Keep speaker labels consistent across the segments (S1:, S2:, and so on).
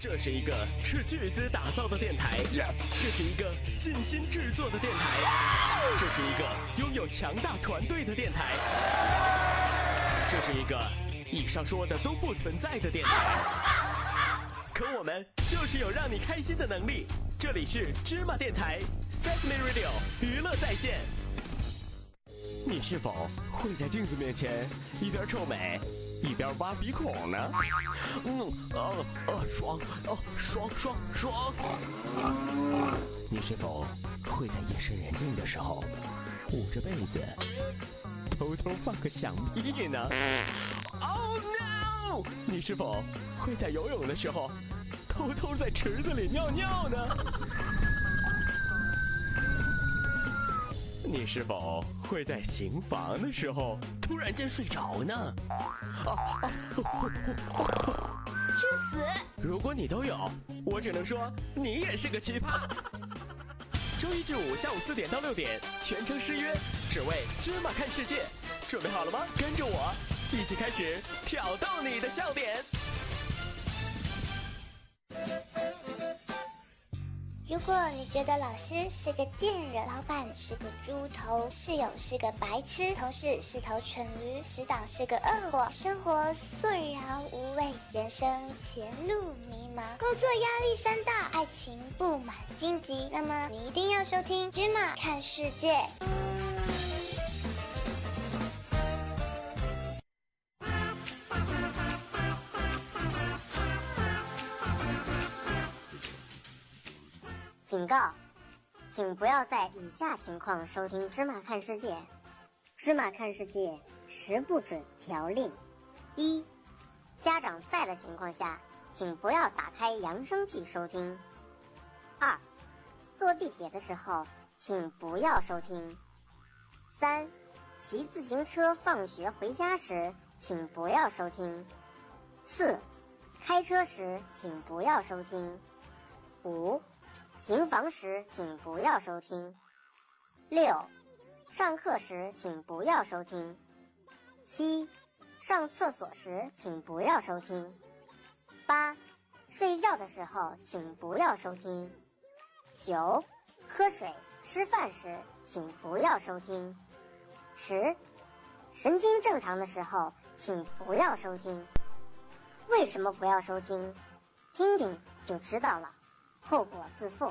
S1: 这是一个斥巨资打造的电台，这是一个尽心制作的电台，这是一个拥有强大团队的电台，这是一个以上说的都不存在的电台。可我们就是有让你开心的能力。这里是芝麻电台，Sesame Radio 娱乐在线。你是否会在镜子面前一边臭美？一边挖鼻孔呢，嗯，哦哦，爽，哦爽爽爽。你是否会在夜深人静的时候捂着被子偷偷放个响屁呢？Oh no！你是否会在游泳的时候偷偷在池子里尿尿呢？你是否会在行房的时候突然间睡着呢？啊啊！
S2: 去死！
S1: 如果你都有，我只能说你也是个奇葩。周一至五下午四点到六点，全程失约，只为芝麻看世界。准备好了吗？跟着我一起开始挑逗你的笑点。
S2: 如果你觉得老师是个贱人，老板是个猪头，室友是个白痴，同事是头蠢驴，死党是个恶果，生活索然无味，人生前路迷茫，工作压力山大，爱情布满荆棘，那么你一定要收听《芝麻看世界》。
S3: 警告，请不要在以下情况收听《芝麻看世界》。《芝麻看世界》十不准条令：一、家长在的情况下，请不要打开扬声器收听；二、坐地铁的时候，请不要收听；三、骑自行车放学回家时，请不要收听；四、开车时，请不要收听；五。行房时请不要收听。六，上课时请不要收听。七，上厕所时请不要收听。八，睡觉的时候请不要收听。九，喝水、吃饭时请不要收听。十，神经正常的时候请不要收听。为什么不要收听？听听就知道了。后果自负，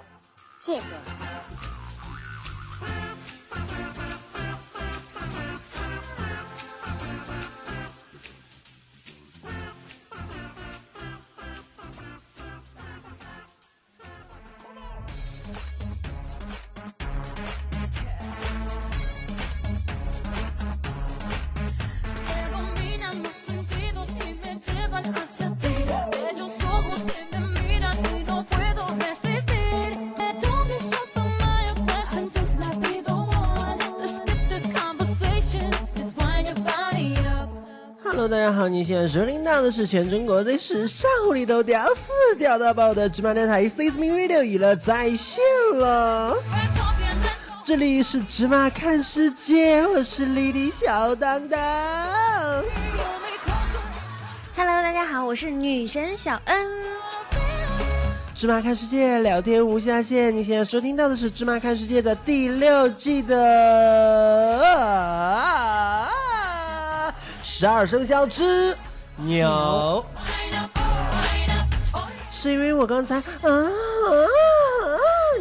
S3: 谢谢。
S4: 你现在收听到的是全中国最时尚、无厘头、屌丝、屌到爆的芝麻电台 s e a s Me Radio 娱乐在线了。这里是芝麻看世界，我是丽丽小当当。
S5: Hello，大家好，我是女神小恩。
S4: 芝麻看世界，聊天无下限。你现在收听到的是芝麻看世界的第六季的。十二生肖之牛，是因为我刚才啊啊，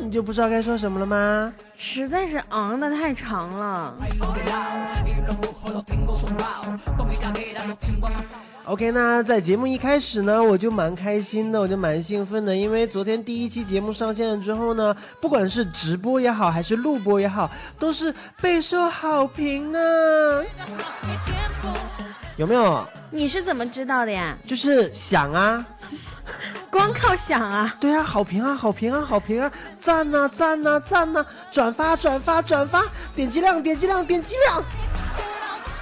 S4: 你就不知道该说什么了吗？
S5: 实在是昂的太长了。
S4: OK，那在节目一开始呢，我就蛮开心的，我就蛮兴奋的，因为昨天第一期节目上线了之后呢，不管是直播也好，还是录播也好，都是备受好评呢。有没有？
S5: 你是怎么知道的呀？
S4: 就是想啊，
S5: 光靠想啊。
S4: 对啊，好评啊，好评啊，好评啊，赞呐，赞呐，赞呐，转发，转发，转发，点击量，点击量，点击量。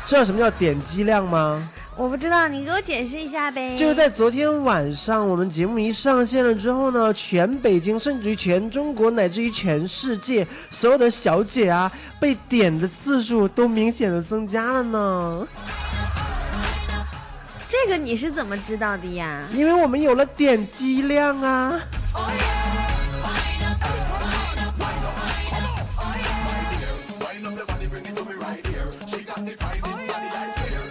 S4: 知道什么叫点击量吗？
S5: 我不知道，你给我解释一下呗。
S4: 就是在昨天晚上，我们节目一上线了之后呢，全北京，甚至于全中国，乃至于全世界，所有的小姐啊，被点的次数都明显的增加了呢。
S5: 这个你是怎么知道的呀？
S4: 因为我们有了点击量啊。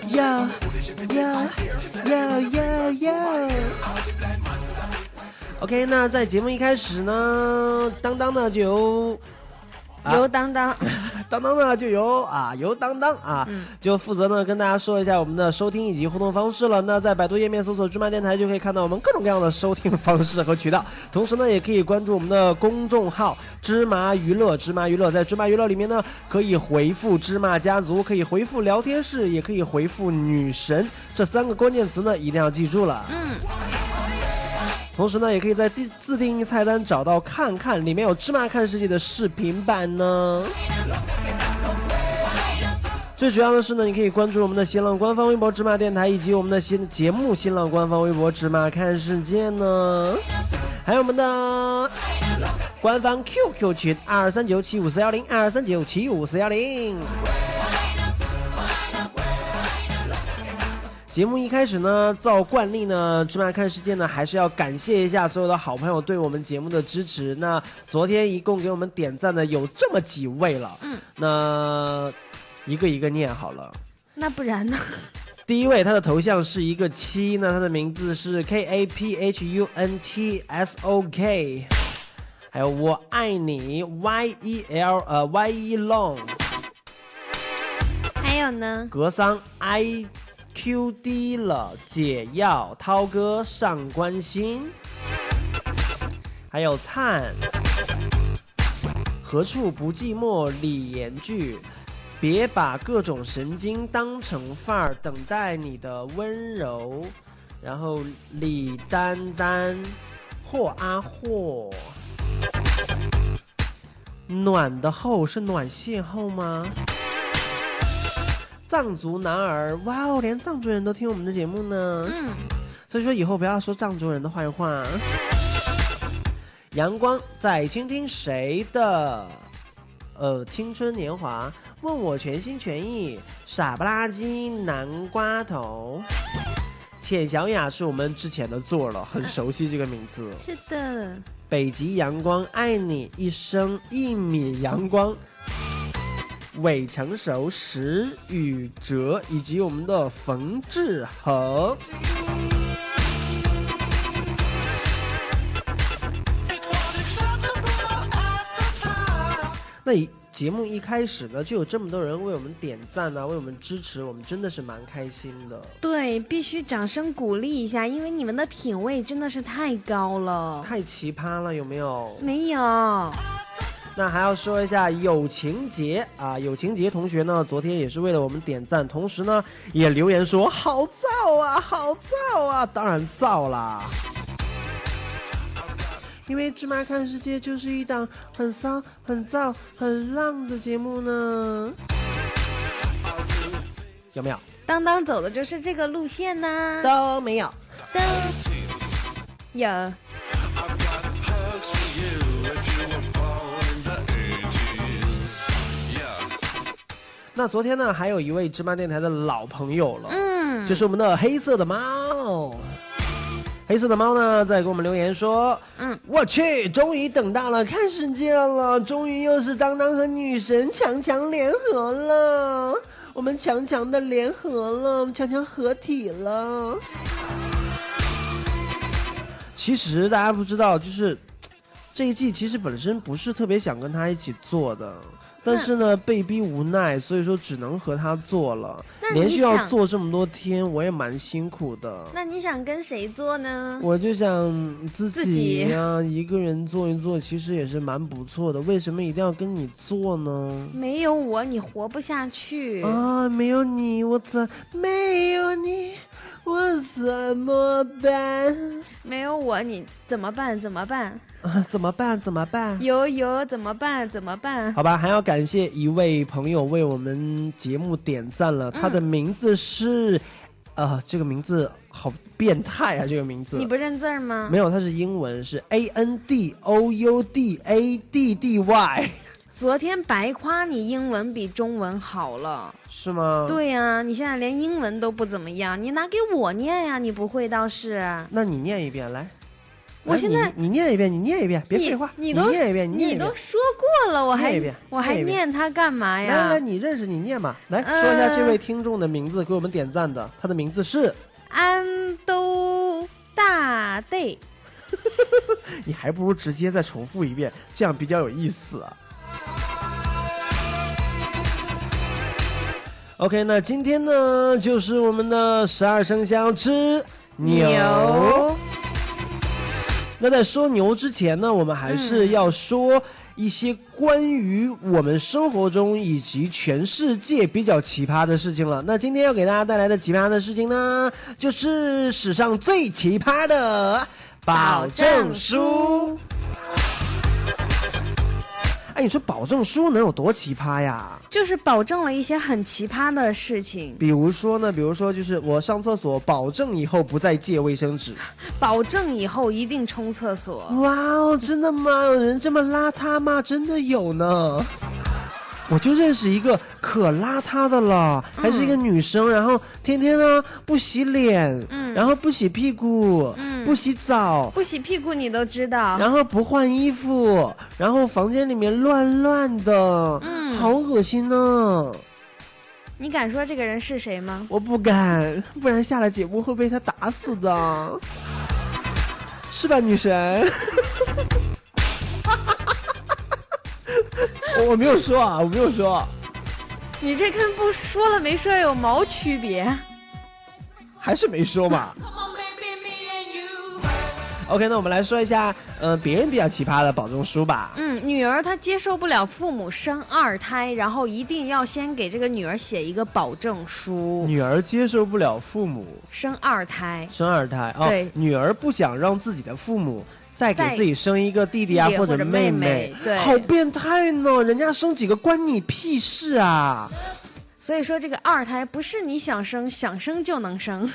S4: 呀呀呀呀呀！OK，那在节目一开始呢，当当呢就由
S5: 当当，
S4: 当当呢就由啊由当当啊，就负责呢跟大家说一下我们的收听以及互动方式了。那在百度页面搜索“芝麻电台”就可以看到我们各种各样的收听方式和渠道。同时呢，也可以关注我们的公众号“芝麻娱乐”。芝麻娱乐在芝麻娱乐里面呢，可以回复“芝麻家族”，可以回复“聊天室”，也可以回复“女神”这三个关键词呢，一定要记住了。嗯。同时呢，也可以在自自定义菜单找到看看，里面有芝麻看世界的视频版呢。最主要的是呢，你可以关注我们的新浪官方微博芝麻电台，以及我们的新节目新浪官方微博芝麻看世界呢。还有我们的官方 QQ 群二三九七五四幺零二三九七五四幺零。节目一开始呢，照惯例呢，芝麻看世界呢，还是要感谢一下所有的好朋友对我们节目的支持。那昨天一共给我们点赞的有这么几位了，嗯，那一个一个念好了。
S5: 那不然呢？
S4: 第一位，他的头像是一个七，那他的名字是 K A P H U N T S O K，还有我爱你 Y E L 呃 Y E Long，
S5: 还有呢？
S4: 格桑 I。QD 了，解药，涛哥上关心，还有灿，何处不寂寞？李延剧，别把各种神经当成范儿，等待你的温柔。然后李丹丹，霍阿霍，暖的后是暖邂逅吗？藏族男儿，哇哦，连藏族人都听我们的节目呢。嗯，所以说以后不要说藏族人的坏话。阳光在倾听谁的？呃，青春年华，问我全心全意，傻不拉几，南瓜头。浅小雅是我们之前的座了，很熟悉这个名字。
S5: 是的。
S4: 北极阳光，爱你一生一米阳光。伪成熟石宇哲以及我们的冯志恒。那节目一开始呢，就有这么多人为我们点赞啊，为我们支持，我们真的是蛮开心的。
S5: 对，必须掌声鼓励一下，因为你们的品味真的是太高了，
S4: 太奇葩了，有没有？
S5: 没有。
S4: 那还要说一下友情节啊，友情节同学呢，昨天也是为了我们点赞，同时呢也留言说好燥啊，好燥啊，当然燥啦，因为芝麻看世界就是一档很骚、很燥、很浪的节目呢，有没有？
S5: 当当走的就是这个路线呢？
S4: 都没有，
S5: 都有。
S4: 那昨天呢，还有一位芝麻电台的老朋友了，嗯，就是我们的黑色的猫。黑色的猫呢，在给我们留言说，嗯，我去，终于等到了看世界了，终于又是当当和女神强强联合了，我们强强的联合了，强强合体了。其实大家不知道，就是这一季其实本身不是特别想跟他一起做的。但是呢，被逼无奈，所以说只能和他做了。连续要做这么多天，我也蛮辛苦的。
S5: 那你想跟谁做呢？
S4: 我就想自己呀，一个人做一做，其实也是蛮不错的。为什么一定要跟你做呢？
S5: 没有我，你活不下去
S4: 啊！没有你，我怎没有你？我怎么办？
S5: 没有我，你怎么办？怎么办？
S4: 啊怎么办？怎么办？
S5: 有有怎么办？怎么办？
S4: 好吧，还要感谢一位朋友为我们节目点赞了。他的名字是，呃，这个名字好变态啊！这个名字
S5: 你不认字吗？
S4: 没有，它是英文，是 A N D O U D A D D Y。
S5: 昨天白夸你英文比中文好了，
S4: 是吗？。
S5: 对呀、你现在连英文都不怎么样，你拿给我念呀，你不会倒是。
S4: 那你念一遍来。
S5: 我现在
S4: 你你念一遍，你念一遍，别废话，
S5: 你都
S4: 念一遍，你念一遍
S5: 你都。说过了，我还
S4: 念一遍
S5: 我还
S4: 念
S5: 它干嘛
S4: 呀来来，你认识你念嘛。来
S5: 呃
S4: 说一下这位听众的名字，给我们点赞的，他的名字是，
S5: 安都大队。
S4: 你还不如直接再重复一遍，这样比较有意思啊。OK，那今天呢，就是我们的十二生肖之牛。那在说牛之前呢，我们还是要说一些关于我们生活中以及全世界比较奇葩的事情了。那今天要给大家带来的奇葩的事情呢，就是史上最奇葩的保证书。哎，你说保证书能有多奇葩呀？
S5: 就是保证了一些很奇葩的事情，
S4: 比如说呢，比如说就是我上厕所，保证以后不再借卫生纸。
S5: 保证以后一定冲厕所。
S4: 哇哦，真的吗？有人这么邋遢吗？真的有呢。我就认识一个可邋遢的了，还是一个女生，然后天天呢不洗脸，
S5: 嗯
S4: 然后不洗屁股，
S5: 嗯
S4: 不洗澡，
S5: 不洗屁股你都知道，
S4: 然后不换衣服，然后房间里面乱乱的，
S5: 嗯
S4: 好恶心呢。
S5: 你敢说这个人是谁吗？
S4: 我不敢，不然下了节目会被他打死的，是吧，女神？我我没有说啊，我没有说，
S5: 你这跟不说了没说有毛区别？
S4: 还是没说嘛。OK，那我们来说一下，呃，别人比较奇葩的保证书吧。
S5: 嗯，女儿她接受不了父母生二胎，然后一定要先给这个女儿写一个保证书。
S4: 女儿接受不了父母
S5: 生二胎，
S4: 生二胎哦
S5: 对，
S4: 女儿不想让自己的父母再给自己生一个弟弟啊
S5: 或者
S4: 妹
S5: 妹妹对
S4: 好变态呢！人家生几个关你屁事啊！
S5: 所以说这个二胎不是你想生想生就能生。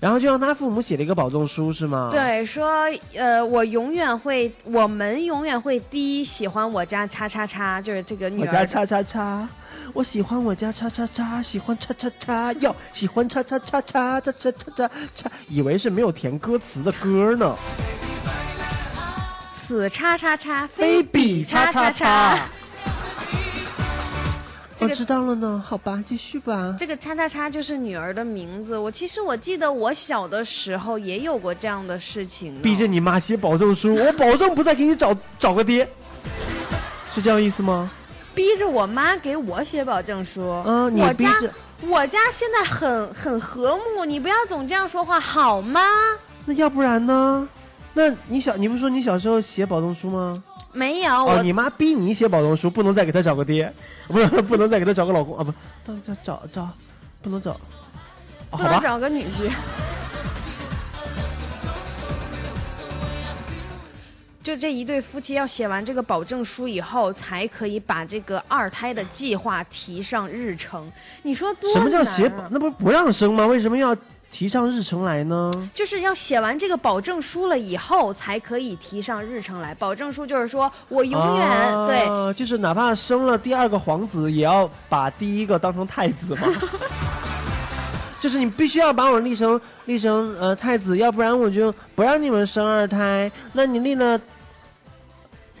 S4: 然后就让他父母写了一个保证书是吗？，
S5: 对，说呃，我永远会，我们永远会第一喜欢我家叉叉叉，就是这个女儿。
S4: 我家叉叉叉，我喜欢我家叉叉叉，喜欢叉叉叉，要喜欢叉叉叉叉叉叉叉叉叉，以为是没有填歌词的歌呢。
S5: 此叉叉叉
S4: 非
S5: 彼
S4: 叉叉
S5: 叉
S4: 叉。
S5: 这个
S4: 我知道了呢，好吧，继续吧。
S5: 这个叉叉叉就是女儿的名字。我其实我记得我小的时候也有过这样的事情呢。
S4: 逼着你妈写保证书，我保证不再给你找 找个爹，是这样意思吗？
S5: 逼着我妈给我写保证书。
S4: 嗯你
S5: 我家
S4: 逼着
S5: 我家现在很很和睦，你不要总这样说话好吗？
S4: 那要不然呢？那你小，你不是说你小时候写保证书吗？
S5: 没有，
S4: 哦，
S5: 我
S4: 你妈逼你写保证书，不能再给她找个爹，不是不能再给她找个老公啊，不，到底找找找，不能找，哦
S5: 不能
S4: 吧，
S5: 找个女婿。就这一对夫妻要写完这个保证书以后，才可以把这个二胎的计划提上日程。你说多
S4: 什么叫
S5: 难
S4: 写
S5: 啊？
S4: 那不是不让生吗？为什么要提上日程来呢？
S5: 就是要写完这个保证书了以后，才可以提上日程来。保证书就是说我永远、
S4: 啊
S5: 对，
S4: 就是哪怕生了第二个皇子，也要把第一个当成太子嘛。就是你必须要把我立成立成呃太子，要不然我就不让你们生二胎。那你立了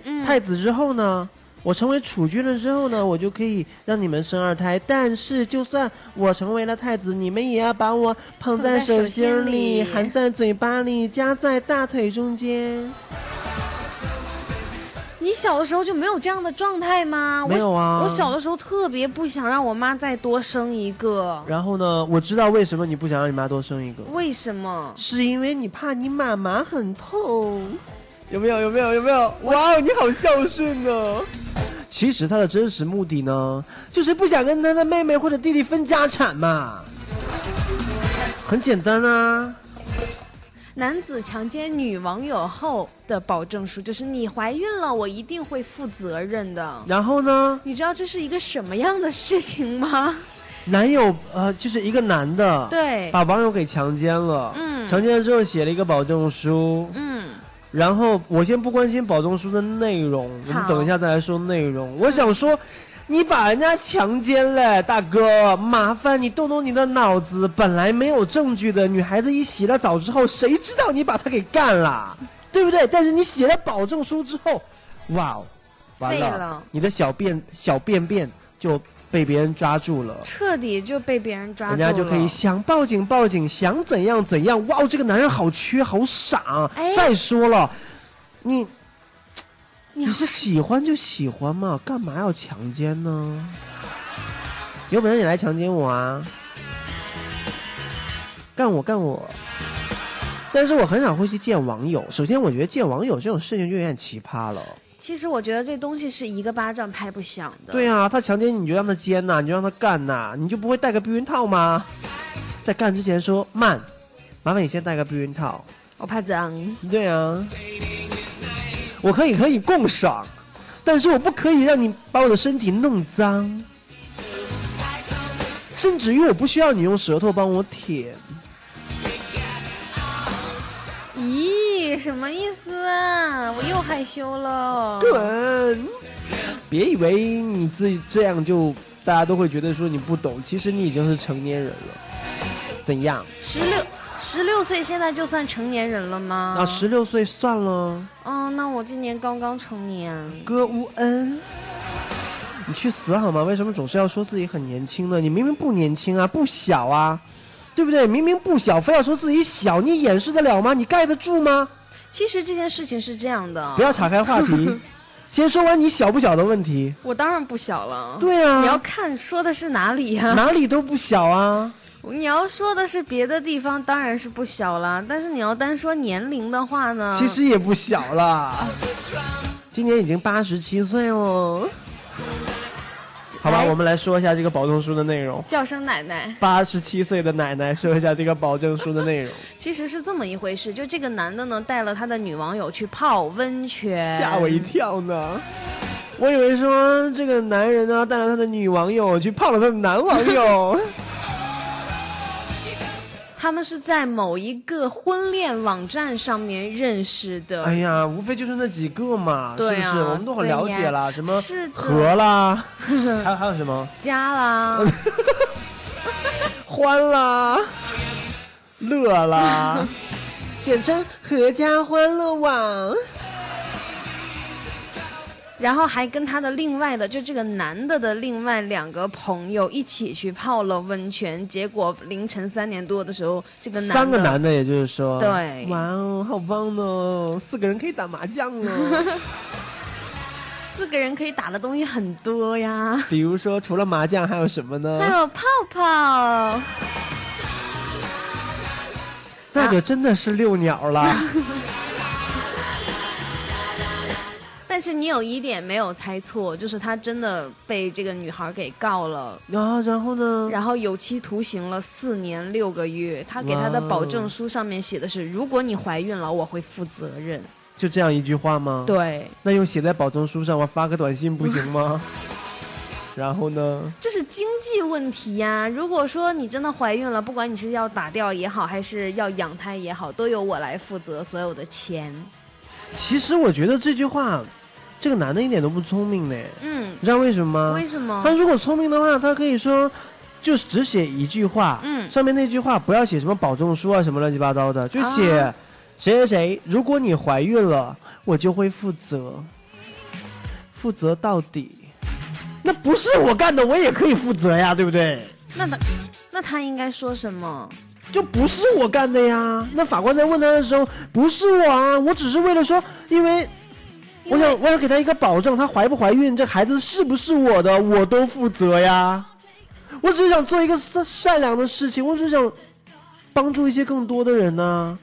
S5: 嗯，
S4: 太子之后呢，我成为储君了之后呢，我就可以让你们生二胎。但是就算我成为了太子，你们也要把我捧在手心
S5: 心
S4: 里，
S5: 里
S4: 含在嘴巴里，夹在大腿中间。
S5: 你小的时候就没有这样的状态吗？
S4: 没有啊
S5: 我，我小的时候特别不想让我妈再多生一个，
S4: 然后呢，我知道为什么你不想让你妈多生一个，
S5: 为什么？
S4: 是因为你怕你妈妈很痛。有没有？有没有？有没有？哇哦，你好孝顺呢。其实他的真实目的呢，就是不想跟他的妹妹或者弟弟分家产嘛。很简单啊。
S5: 男子强奸女网友后的保证书，就是你怀孕了，我一定会负责任的。
S4: 然后呢，
S5: 你知道这是一个什么样的事情吗？
S4: 男友呃，就是一个男的，，
S5: 对，
S4: 把网友给强奸了，
S5: 嗯
S4: 强奸了之后写了一个保证书，
S5: 嗯，
S4: 然后我先不关心保证书的内容，我们等一下再来说内容。我想说，你把人家强奸了，大哥，麻烦你动动你的脑子。本来没有证据的，女孩子一洗了澡之后，谁知道你把她给干了，对不对？但是你写了保证书之后，哇哦，完了，
S5: 了
S4: 你的小便小便便就被别人抓住了。
S5: 彻底就被别人抓住了人。
S4: 家就可以想报警报警，想怎样怎样。哇哦，这个男人好缺好傻。
S5: 哎
S4: 再说了，你 你
S5: 是
S4: 喜欢就喜欢嘛，干嘛要强奸呢？有本事你来强奸我啊！干我干我！但是我很少会去见网友。首先，我觉得见网友这种事情就有点奇葩了。
S5: 其实我觉得这东西是一个巴掌拍不响的。
S4: 对啊，他强奸你，你就让他奸呐、你就让他干呐、你就不会戴个避孕套吗？在干之前说慢，麻烦你先戴个避孕套。
S5: 我怕脏。
S4: 对啊，我可以可以共赏，但是我不可以让你把我的身体弄脏，甚至于我不需要你用舌头帮我舔。
S5: 咦，什么意思啊？我又害羞了。
S4: 滚！别以为你自己这样就大家都会觉得说你不懂，其实你已经是成年人了。怎样？
S5: 十六十六岁现在就算成年人了吗？
S4: 啊，十六岁算了，
S5: 嗯，那我今年刚刚成年。
S4: 哥乌恩。你去死好吗？为什么总是要说自己很年轻呢？你明明不年轻啊，不小啊，对不对？明明不小，非要说自己小，你掩饰得了吗？你盖得住吗？
S5: 其实这件事情是这样的，
S4: 不要岔开话题，先说完你小不小的问题。
S5: 我当然不小了。
S4: 对啊，
S5: 你要看说的是哪里呀、
S4: 哪里都不小啊。
S5: 你要说的是别的地方，当然是不小了。但是你要单说年龄的话呢，
S4: 其实也不小了，今年已经八十七岁了。好吧，我们来说一下这个保证书的内容。
S5: 叫声奶奶。
S4: 八十七岁的奶奶说一下这个保证书的内容，
S5: 其实是这么一回事，就这个男的呢，带了他的女网友去泡温泉，
S4: 吓我一跳呢。我以为说这个男人呢带了他的女网友去泡了他的男网友，
S5: 他们是在某一个婚恋网站上面认识的。
S4: 哎呀，无非就是那几个嘛，
S5: 对啊
S4: 是不是？我们都很了解啦，什么
S5: 是的
S4: 和啦，还有还有什么
S5: 家啦，
S4: 欢啦、乐啦，简称合家欢乐网。
S5: 然后还跟他的另外的，就这个男的的另外两个朋友一起去泡了温泉，结果凌晨三点多的时候，这个男的
S4: 三个男的，也就是说，
S5: 对
S4: 哇哦，好棒哦，四个人可以打麻将哦。
S5: 四个人可以打的东西很多呀，
S4: 比如说，除了麻将还有什么呢还？
S5: 有泡泡。
S4: 那就真的是遛鸟了。
S5: 但是你有一点没有猜错，就是他真的被这个女孩给告了，
S4: 然后，然后呢？
S5: 然后有期徒刑了四年六个月。他给他的保证书上面写的是，如果你怀孕了，我会负责任。
S4: 就这样一句话吗？。
S5: 对，
S4: 那用写在保证书上，我发个短信不行吗？然后呢？
S5: 这是经济问题呀。如果说你真的怀孕了，不管你是要打掉也好，还是要养胎也好，都由我来负责所有的钱。
S4: 其实我觉得这句话，这个男的一点都不聪明呢。
S5: 嗯，
S4: 你知道为什么吗？
S5: 为什么
S4: 他？如果聪明的话，他可以说，就是只写一句话，
S5: 嗯
S4: 上面那句话不要写什么保证书啊，什么乱七八糟的，就写
S5: 啊
S4: 谁谁谁，如果你怀孕了，我就会负责，负责到底。那不是我干的，我也可以负责呀，对不对？
S5: 那他那他应该说什么？
S4: 就不是我干的呀。那法官在问他的时候，不是我啊，我只是为了说，因为我想我想给她一个保证，她怀不怀孕，这孩子是不是我的，我都负责呀。我只是想做一个善善良的事情，我只是想帮助一些更多的人呢、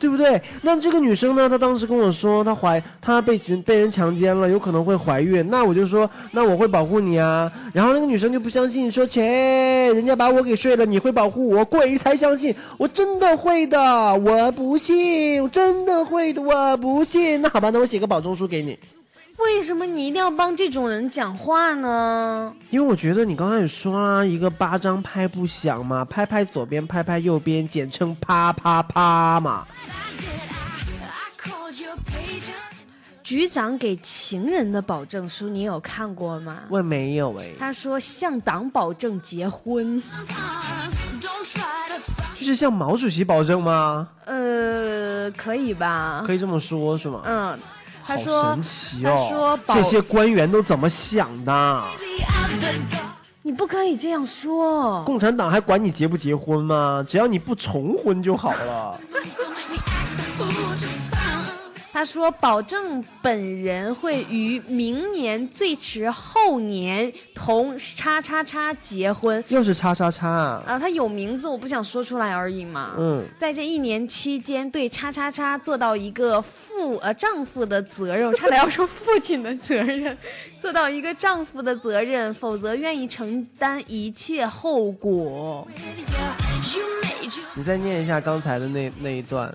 S4: 对不对？那这个女生呢，她当时跟我说，她怀她被被人强奸了，有可能会怀孕。那我就说，那我会保护你啊。然后那个女生就不相信，说切，人家把我给睡了，你会保护我？鬼才相信，我真的会的，我不信，我真的会的，我不信。那好吧，那我写个保证书给你。
S5: 为什么你一定要帮这种人讲话呢？
S4: 因为我觉得你刚才也说啦，一个巴掌拍不响嘛，拍拍左边，拍拍右边，简称啪啪啪嘛。
S5: 局长给情人的保证书，你有看过吗？
S4: 我没有哎，
S5: 他说向党保证结婚，
S4: 就是向毛主席保证吗？
S5: 呃，可以吧？
S4: 可以这么说，是吗？
S5: 嗯，他
S4: 好
S5: 说
S4: 神奇
S5: 他
S4: 哦
S5: 说！
S4: 这些官员都怎么想的？
S5: 你不可以这样说。
S4: 共产党还管你结不结婚吗？只要你不重婚就好了。
S5: 他说保证本人会于明年最迟后年同叉叉叉结婚。
S4: 又是叉叉叉啊！
S5: 啊，他有名字，我不想说出来而已嘛。
S4: 嗯，
S5: 在这一年期间，对叉叉叉做到一个父呃丈夫的责任，我差点要说父亲的责任，做到一个丈夫的责任，否则愿意承担一切后果。
S4: 你再念一下刚才的那那一段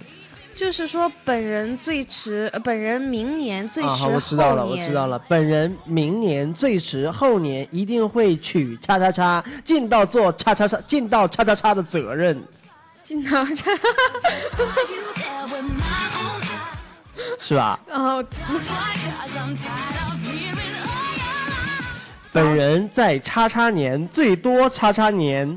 S5: 就是说，本人最迟，呃本人明年最
S4: 好，我知道了，我知道了。本人明年最迟后年一定会娶叉叉叉，尽到做叉叉叉，尽到叉叉叉的责任，
S5: 尽到叉，
S4: 是吧？本人在叉叉年最多叉叉年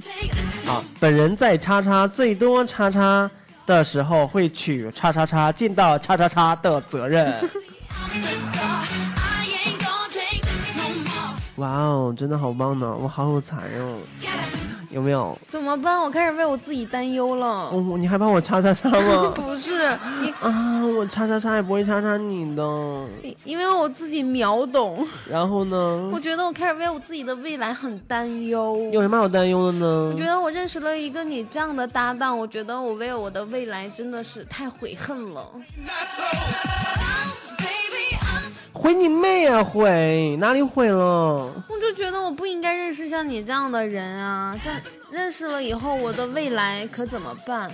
S4: 啊，本人在叉叉最多叉叉的时候会取叉叉叉，尽到叉叉叉的责任。哇哦，真的好棒呢！我好有才哦，有没有？
S5: 怎么办？我开始为我自己担忧了。
S4: 哦，你害怕我叉叉叉吗？
S5: 不是你，
S4: 啊，我叉叉叉也不会叉叉你的。
S5: 因为我自己秒懂，
S4: 然后呢
S5: 我？觉得我开始为我自己的未来很担忧。
S4: 有什么好担忧的呢
S5: 我觉？得我认识了一个你这样的搭档，我觉得我为我的未来真的是太悔恨了。
S4: 毁你妹啊！毁哪里毁了？
S5: 我就觉得我不应该认识像你这样的人啊！像认识了以后，我的未来可怎么办？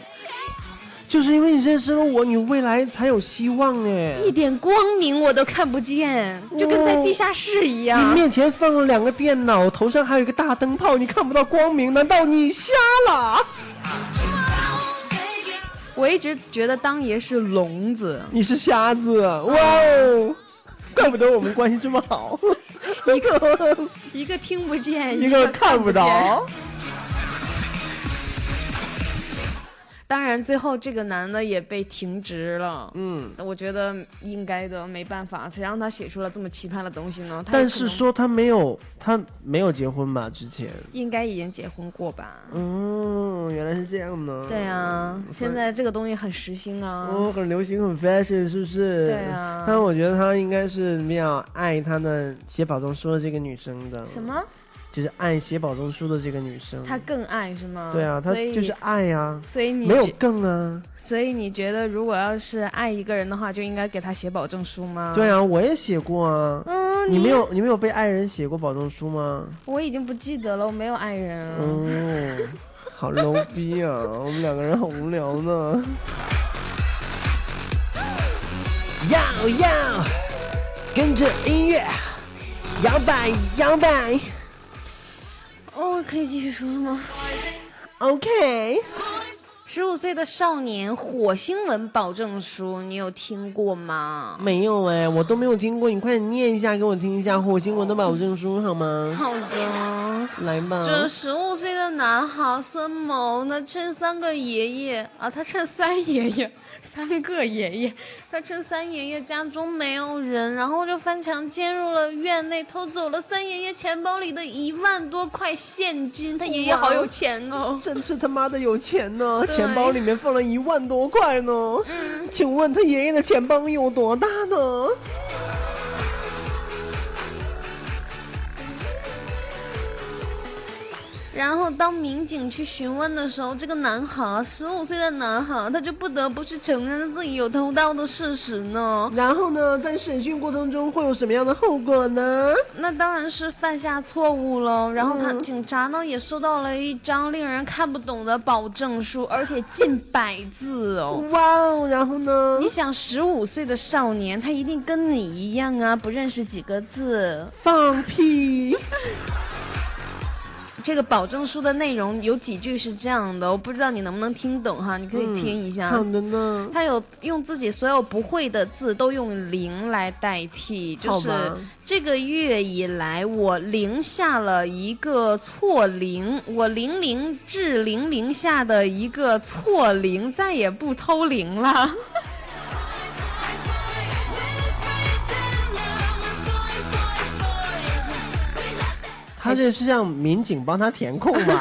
S4: 就是因为你认识了我，你未来才有希望哎。
S5: 一点光明我都看不见，就跟在地下室一样你。
S4: 面前放了两个电脑，头上还有一个大灯泡，你看不到光明？难道你瞎了？
S5: 我一直觉得当爷是聋子，
S4: 你是瞎子？哇哦，怪不得我们关系这么好，一个
S5: 一个听不见，
S4: 一个看不。着。
S5: 当然，最后这个男的也被停职了。
S4: 嗯，
S5: 我觉得应该的，没办法，谁让他写出了这么奇葩的东西呢？
S4: 但是说他没有，他没有结婚吧？之前，
S5: 应该已经结婚过吧？
S4: 嗯，原来是这样呢。
S5: 对啊，现在这个东西很时兴啊。
S4: 哦，很流行，很 fashion，是不是？
S5: 对啊
S4: 但是我觉得他应该是比较爱他的写保证书的这个女生的。
S5: 什？么？
S4: 就是爱写保证书的这个女生。
S5: 她更爱是吗？
S4: 对啊，
S5: 她
S4: 就是爱呀、
S5: 所以你
S4: 没有更啊。
S5: 所以你觉得，如果要是爱一个人的话，就应该给他写保证书吗？
S4: 对啊，我也写过啊。
S5: 嗯，
S4: 你没有，你没有被爱人写过保证书吗？
S5: 我已经不记得了，我没有爱人啊。
S4: 哦，好 low 逼啊！我们两个人好无聊呢。要要，跟着音乐摇摆摇摆。
S5: 哦，可以继续说了吗
S4: ？OK，
S5: 十五岁的少年火星文保证书，你有听过吗？
S4: 没有哎、我都没有听过，你快点念一下给我听一下火星文的保证书好吗？
S5: 好的。
S4: 来吧。
S5: 这十五岁的男孩孙某，他趁三个爷爷啊，他趁三爷爷，三个爷爷，他趁三爷爷家中没有人，然后就翻墙进入了院内，偷走了三爷爷钱包里的一万多块现金。他爷爷好有钱哦。
S4: 真是他妈的有钱呢！
S5: 对
S4: 钱包里面放了一万多块呢。嗯，请问他爷爷的钱包有多大呢？
S5: 然后当民警去询问的时候，这个男孩，十五岁的男孩，他就不得不去承认自己有偷盗的事实呢。
S4: 然后呢，在审讯过程中会有什么样的后果呢？
S5: 那当然是犯下错误了。然后他、警察呢也收到了一张令人看不懂的保证书，而且近百字哦。
S4: 哇哦，然后呢
S5: 你？想，十五岁的少年，他一定跟你一样啊，不认识几个字。
S4: 放屁！
S5: 这个保证书的内容有几句是这样的，我不知道你能不能听懂哈，你可以听一下。
S4: 好的呢。
S5: 他有用自己所有不会的字都用零来代替，就是这个月以来我零下了一个错零，我零零至零零下的一个错零，再也不偷零了。
S4: 他这是让民警帮他填空吗？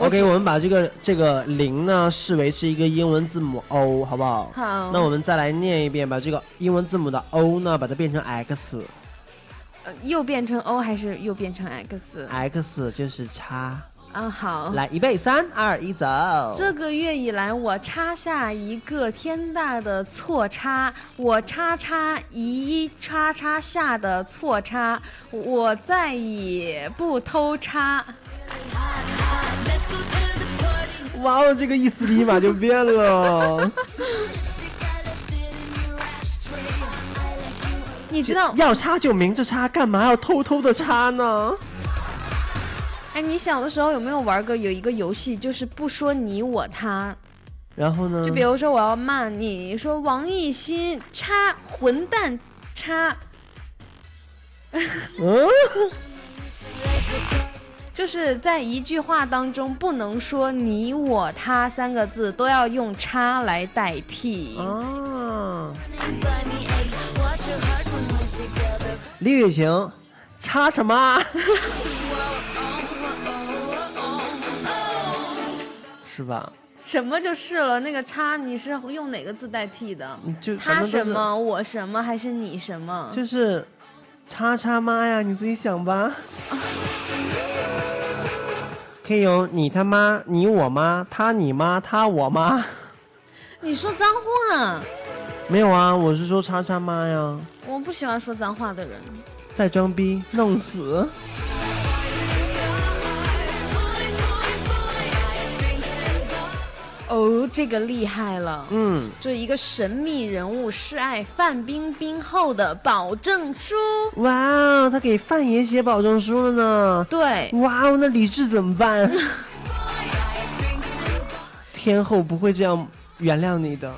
S4: OK，我们把这个这个零呢视为是一个英文字母 O，好不好？
S5: 好。
S4: 那我们再来念一遍，把这个英文字母的 O 呢，把它变成 X。
S5: 呃，又变成 O 还是又变成 X？X
S4: 就是叉。
S5: 啊，好，
S4: 来，预备，三二一，走。
S5: 这个月以来，我插下一个天大的错叉，我叉叉一叉叉下的错叉，我再也不偷叉。
S4: 哇哦，这个意思立马就变了。
S5: 你知道，
S4: 要插就明着插，干嘛要偷偷的插呢？
S5: 哎，你小的时候有没有玩过有一个游戏，就是不说你我他，
S4: 然后呢？
S5: 就比如说我要骂你说王艺兴叉混蛋叉，嗯，就是在一句话当中不能说你我他三个字，都要用叉来代替。哦，
S4: 李雨晴，叉什么？是吧？
S5: 什么就是了？那个叉你是用哪个字代替的？
S4: 就
S5: 他什么我什么还是你什么？
S4: 就是叉叉妈呀，你自己想吧。可以有你他妈、你我妈、他你妈、他我妈。
S5: 你说脏话？
S4: 没有啊，我是说叉叉妈呀。
S5: 我不喜欢说脏话的人。
S4: 在装逼，弄死。
S5: 哦，这个厉害了。
S4: 嗯，
S5: 这一个神秘人物示爱范冰冰后的保证书。
S4: 哇哦，他给范爷写保证书了呢。
S5: 对。
S4: 哇哦，那李智怎么办？天后不会这样原谅你的。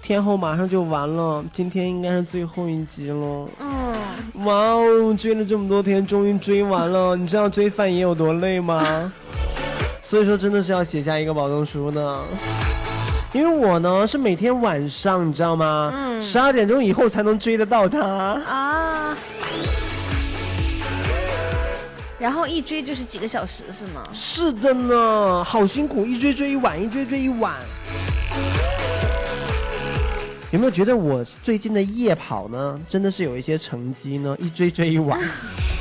S4: 天后马上就完了，今天应该是最后一集了。嗯。哇哦，追了这么多天，终于追完了。你知道追范爷有多累吗？所以说，真的是要写下一个保证书呢。因为我呢是每天晚上，你知道吗？嗯。十二点钟以后才能追得到他。啊。
S5: 然后一追就是几个小时，是吗？
S4: 是的呢，好辛苦，一追追一晚，一追追一晚。有没有觉得我最近的夜跑呢，真的是有一些成绩呢？一追追一晚。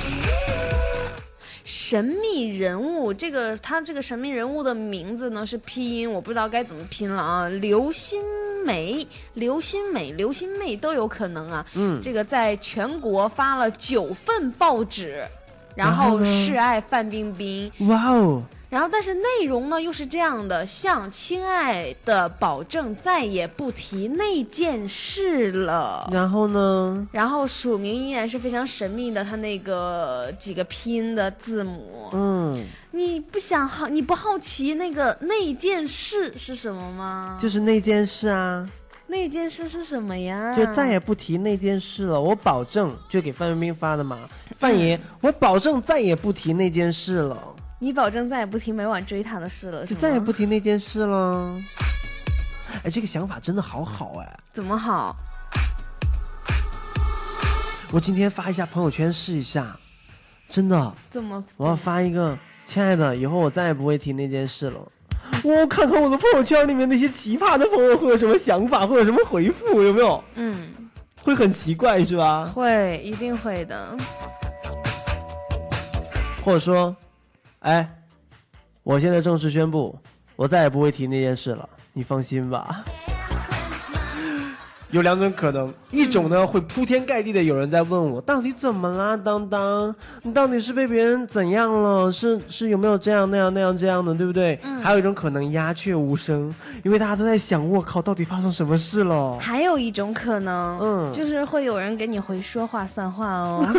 S5: 神秘人物，这个他这个神秘人物的名字呢是拼音，我不知道该怎么拼了啊。刘心梅、刘心美、刘心妹都有可能啊。嗯，这个在全国发了九份报纸，然后示爱范冰冰。哇哦！然后，但是内容呢又是这样的，向亲爱的保证再也不提那件事了。
S4: 然后呢？
S5: 然后署名依然是非常神秘的，他那个几个拼音的字母。嗯，你不想好？你不好奇那个那件事是什么吗？
S4: 就是那件事啊。
S5: 那件事是什么呀？
S4: 就再也不提那件事了。我保证，就给范冰冰发的嘛。范爷，我保证再也不提那件事了。
S5: 你保证再也不提每晚追他的事了，
S4: 就再也不提那件事了。哎，这个想法真的好好哎！
S5: 怎么好？
S4: 我今天发一下朋友圈试一下，真的。
S5: 怎么？
S4: 我要发一个，亲爱的，以后我再也不会提那件事了。我看看我的朋友圈里面那些奇葩的朋友会有什么想法，会有什么回复，有没有？嗯。会很奇怪是吧？
S5: 会，一定会的。
S4: 或者说。哎，我现在正式宣布，我再也不会提那件事了。你放心吧。有两种可能，一种呢会铺天盖地的有人在问我到底怎么啦，当当，你到底是被别人怎样了？是是有没有这样那样那样这样的，对不对？嗯。还有一种可能鸦雀无声，因为大家都在想，我靠，到底发生什么事了？
S5: 还有一种可能，嗯，就是会有人给你回说话算话哦。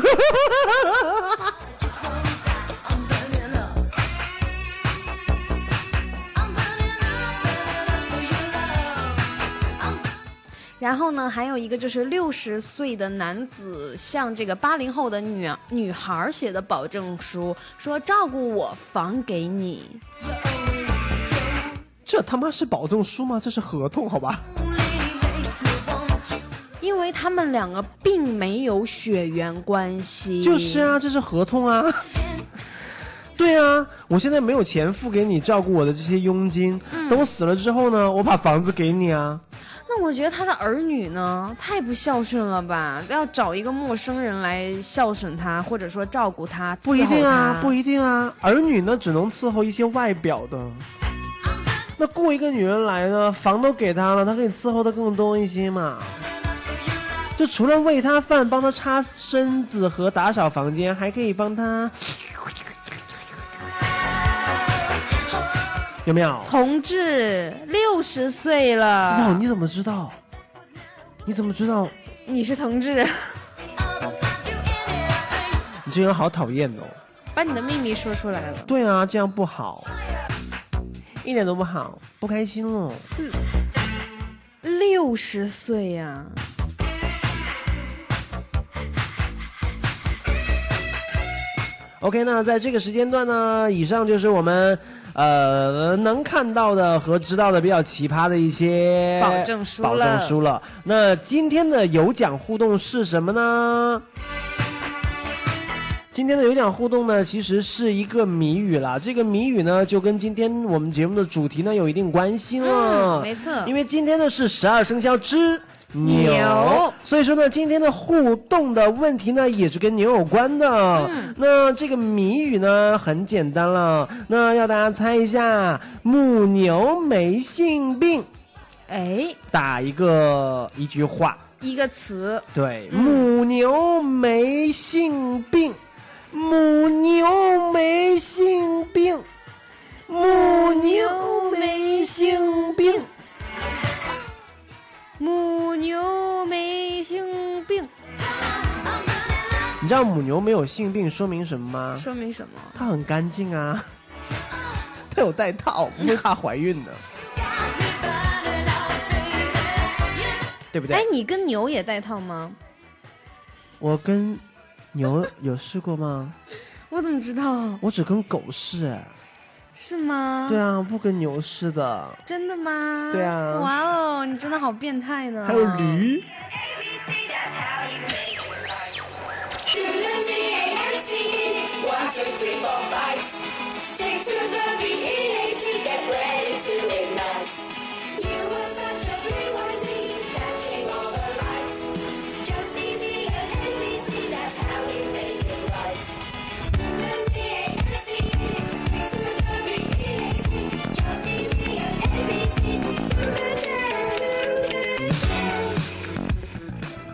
S5: 然后呢，还有一个就是六十岁的男子向这个八零后的女女孩写的保证书，说照顾我房给你。
S4: 这他妈是保证书吗？这是合同，好吧？
S5: 因为他们两个并没有血缘关系。
S4: 就是啊，这是合同啊。对啊，我现在没有钱付给你照顾我的这些佣金，等我死了之后呢，我把房子给你啊。
S5: 那我觉得他的儿女呢，太不孝顺了吧？要找一个陌生人来孝顺他，或者说照顾他，
S4: 不一定啊，不一定啊。儿女呢，只能伺候一些外表的。那雇一个女人来呢，房都给他了，他可以伺候的更多一些嘛。就除了喂他饭、帮他擦身子和打扫房间，还可以帮他。有没有
S5: 同志六十岁了？
S4: 哇，你怎么知道？你怎么知道？
S5: 你是同志？
S4: 你这人好讨厌哦！
S5: 把你的秘密说出来了。
S4: 对啊，这样不好，一点都不好，不开心了。
S5: 六十岁呀
S4: ！OK，那在这个时间段呢，以上就是我们。呃，能看到的和知道的比较奇葩的一些
S5: 保证书
S4: 保证书了。那今天的有奖互动是什么呢？今天的有奖互动呢，其实是一个谜语了。这个谜语呢，就跟今天我们节目的主题呢有一定关系了。
S5: 没错，
S4: 因为今天呢是十二生肖之。牛，所以说呢，今天的互动的问题呢，也是跟牛有关的。嗯，那这个谜语呢，很简单了，那要大家猜一下，母牛没性病。
S5: 哎，
S4: 打一个一句话，
S5: 一个词。
S4: 对，母牛没性病，母牛没性病，母牛没性病。
S5: 母牛没性病，
S4: 你知道母牛没有性病说明什么吗？
S5: 说明什么？
S4: 它很干净啊，它有带套，不会怕怀孕的，对不对？
S5: 哎，你跟牛也带套吗？
S4: 我跟牛有试过吗？
S5: 我怎么知道？
S4: 我只跟狗试。
S5: 是吗？
S4: 对啊，不跟牛似的。
S5: 真的吗？
S4: 对啊。
S5: 哇哦，你真的好变态呢。
S4: 还有驴。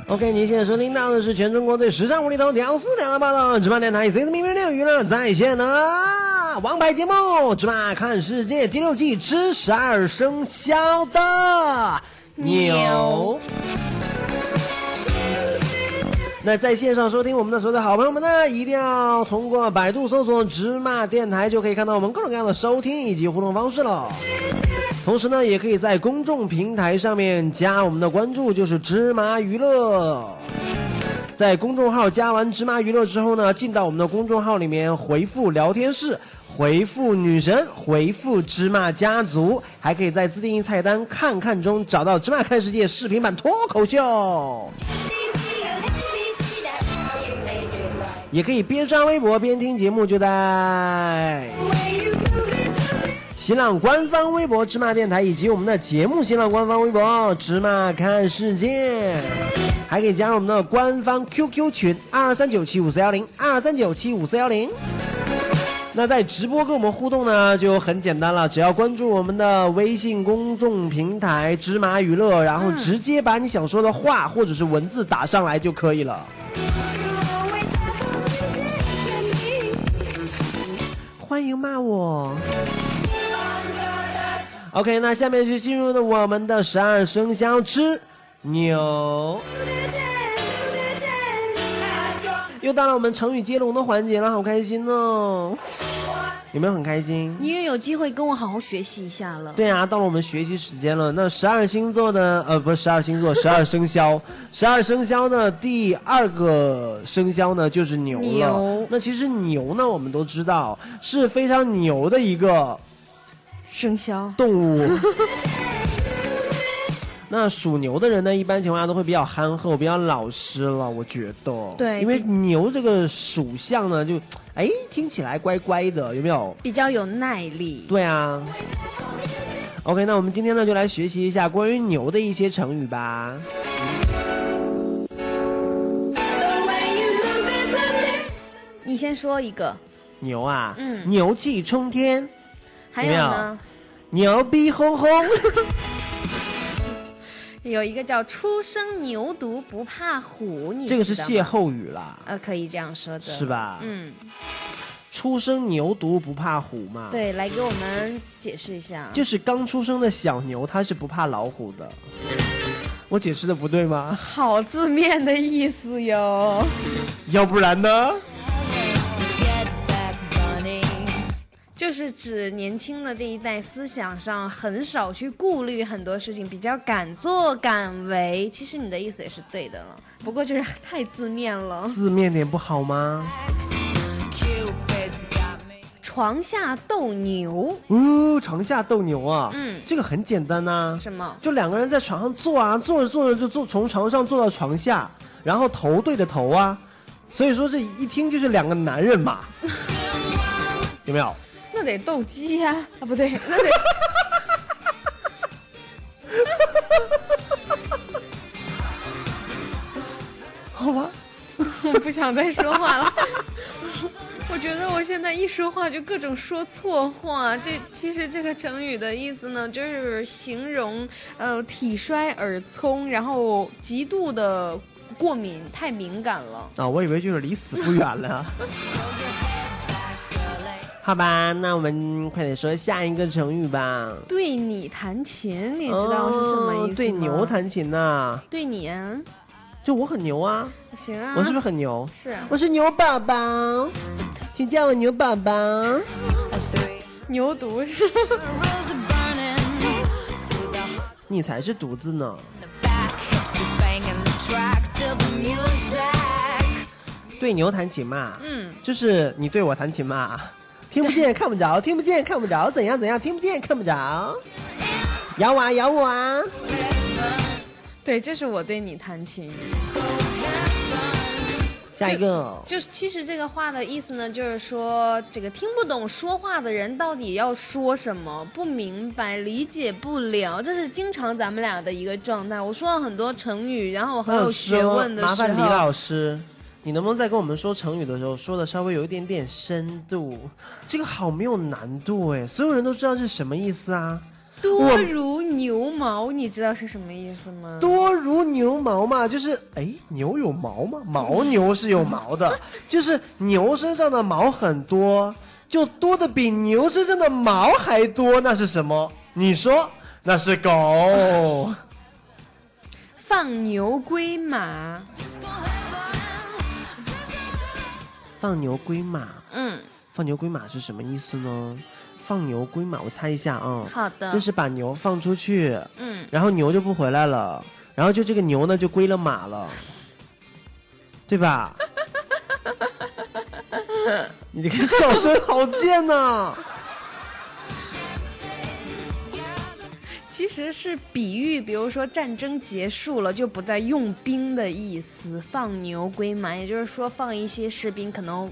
S4: OK，您现在收听到的是全中国最时尚、无厘头、屌丝屌的报道，芝麻电台 C 的名人六娱乐在线的王牌节目《芝麻看世界》第六季之十二生肖的牛。那在线上收听我们的所有的好朋友们呢，一定要通过百度搜索“芝麻电台”，就可以看到我们各种各样的收听以及互动方式了。同时呢，也可以在公众平台上面加我们的关注，就是芝麻娱乐。在公众号加完芝麻娱乐之后呢，进到我们的公众号里面回复聊天室，回复女神，回复芝麻家族，还可以在自定义菜单看看中找到芝麻看世界视频版脱口秀。也可以边刷微博边听节目，就在。新浪官方微博芝麻电台以及我们的节目新浪官方微博芝麻看世界，还可以加入我们的官方 QQ 群二三九七五四幺零二三九七五四幺零。那在直播跟我们互动呢，就很简单了，只要关注我们的微信公众平台“芝麻娱乐”，然后直接把你想说的话或者是文字打上来就可以了。欢迎骂我。OK，那下面就进入了我们的十二生肖之牛。又到了我们成语接龙的环节了，好开心哦！有没有很开心？
S5: 你也有机会跟我好好学习一下了。
S4: 对啊，到了我们学习时间了。那十二星座的呃，不是十二星座，十二生肖，十二生肖的，第二个生肖呢就是牛了。
S5: 牛
S4: 那其实牛呢，我们都知道是非常牛的一个
S5: 生肖
S4: 动物。那属牛的人呢，一般情况下都会比较憨厚、比较老实了，我觉得。
S5: 对
S4: 因为牛这个属相呢，就哎听起来乖乖的，有没有？
S5: 比较有耐力。
S4: 对啊。OK，那我们今天呢就来学习一下关于牛的一些成语吧。
S5: 你先说一个，
S4: 牛啊，
S5: 嗯
S4: 牛气冲天，
S5: 还有
S4: 有没有
S5: 呢，
S4: 牛逼哄哄。
S5: 有一个叫“初生牛犊不怕虎”，你
S4: 这个是歇后语啦，
S5: 呃，可以这样说的，
S4: 是？吧？
S5: 嗯，
S4: 初生牛犊不怕虎嘛。。
S5: 对，来给我们解释一下。
S4: 就是刚出生的小牛，它是不怕老虎的。我解释的不对吗？
S5: 好字面的意思哟。
S4: 要不然呢？
S5: 就是指年轻的这一代思想上很少去顾虑很多事情，比较敢作敢为。其实你的意思也是对的了，不过就是 太字面了。
S4: 字面点不好吗？
S5: 床下斗牛，
S4: 呜、床下斗牛啊！
S5: 嗯
S4: 这个很简单呐、
S5: 什么？
S4: 就两个人在床上坐啊，坐着坐着就坐从床上坐到床下，然后头对着头啊，所以说这一听就是两个男人嘛，有没有？
S5: 那得斗鸡呀、啊！不对，那得
S4: 好吧，
S5: 我 不想再说话了。我觉得我现在一说话就各种说错话。这其实这个成语的意思呢，就是形容呃体衰耳聪，然后极度的过敏，太敏感了。
S4: 啊，我以为就是离死不远了。好吧，那我们快点说下一个成语吧。
S5: 对你弹琴，你知道是什么意思吗？
S4: 哦对牛弹琴呐、
S5: 对你啊，
S4: 就我很牛啊，
S5: 行啊，
S4: 我是不是很牛？
S5: 是啊
S4: 我是牛宝宝，请叫我牛宝宝。
S5: 牛犊是？
S4: 你才是犊子呢。对牛弹琴嘛，
S5: 嗯，
S4: 就是你对我弹琴嘛，听不见看不着，听不见看不着，怎样怎样，听不见看不着，咬我啊咬我啊！
S5: 对，这是我对你弹琴。
S4: 下一个，
S5: 就是其实这个话的意思呢，就是说这个听不懂说话的人到底要说什么，不明白，理解不了，这是经常咱们俩的一个状态。我说了很多成语，然后我很有学问的
S4: 麻烦李，老师，你能不能在跟我们说成语的时候说的稍微有一点点深度？这个好没有难度哎，所有人都知道这是什么意思啊？
S5: 多如牛毛，你知道是什么意思吗？
S4: 多如牛毛嘛，就是哎，牛有毛吗？牦牛是有毛的，就是牛身上的毛很多，就多的比牛身上的毛还多，那是什么？你说那是狗。
S5: 放牛归马，
S4: 放牛归马，
S5: 嗯，
S4: 放牛归马是什么意思呢？放牛归马，我猜一下啊、
S5: 好的，
S4: 就是把牛放出去，
S5: 嗯，
S4: 然后牛就不回来了，然后就这个牛呢就归了马了，对吧？你这个笑声好贱呐、
S5: 其实是比喻，比如说战争结束了就不再用兵的意思，放牛归马，也就是说放一些士兵可能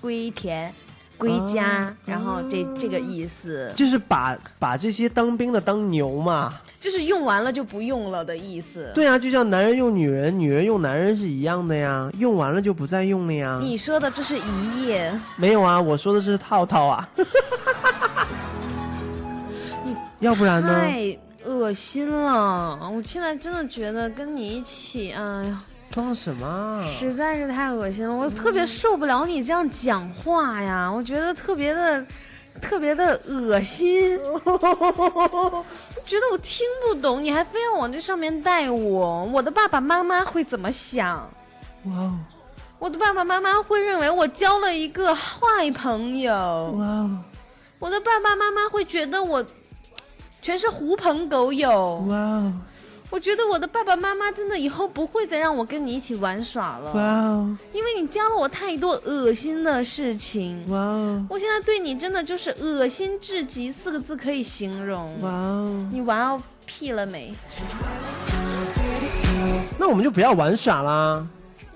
S5: 归田，归家，
S4: 啊
S5: 然后这这个意思，
S4: 就是把把这些当兵的当牛嘛。
S5: 就是用完了就不用了的意思。
S4: 对啊，就像男人用女人，女人用男人是一样的呀，用完了就不再用了呀。
S5: 你说的这是一夜，
S4: 没有啊，我说的是套套啊。要不然呢？
S5: 太恶心了！我现在真的觉得跟你一起，哎呀，
S4: 装什么啊？
S5: 实在是太恶心了，我特别受不了你这样讲话呀，我觉得特别的。特别的恶心，觉得我听不懂，你还非要往这上面带我，我的爸爸妈妈会怎么想？
S4: 哇哦，
S5: 我的爸爸妈妈会认为我交了一个坏朋友。
S4: 哇哦，
S5: 我的爸爸妈妈会觉得我全是狐朋狗友。
S4: 哇哦，
S5: 我觉得我的爸爸妈妈真的以后不会再让我跟你一起玩耍了。
S4: 哇哦，
S5: 因为你教了我太多恶心的事情。
S4: 哇哦，
S5: 我现在对你真的就是恶心至极四个字可以形容。
S4: 哇哦，
S5: 你玩哦屁了没？
S4: 那我们就不要玩耍啦，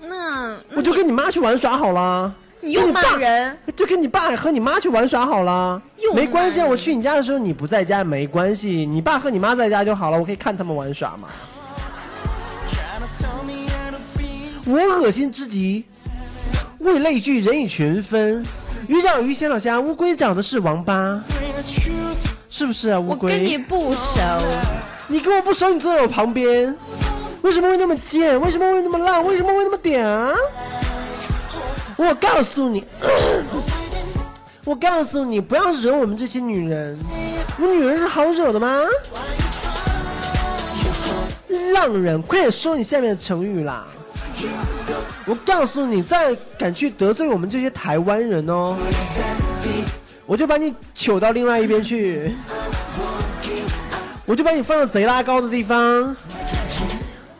S5: 那
S4: 我就跟你妈去玩耍好啦。
S5: 你又骂人，
S4: 就跟你爸和你妈去玩耍好了，没关系啊。我去你家的时候你不在家没关系，你爸和你妈在家就好了，我可以看他们玩耍嘛。我恶心之极，物以类聚，人以群分。鱼长鱼鲜老虾，乌龟长的是王八，是不是啊？乌
S5: 我
S4: 龟，
S5: 跟你不熟。
S4: 你跟我不熟，你坐在我旁边，为什么会那么贱？为什么会那么烂？为什么会那么点啊？我告诉你，我告诉你，不要惹我们这些女人，我女人是好惹的吗？浪人，快点说你下面的成语啦！我告诉你，再敢去得罪我们这些台湾人哦，我就把你糗到另外一边去。我就把你放到贼拉高的地方，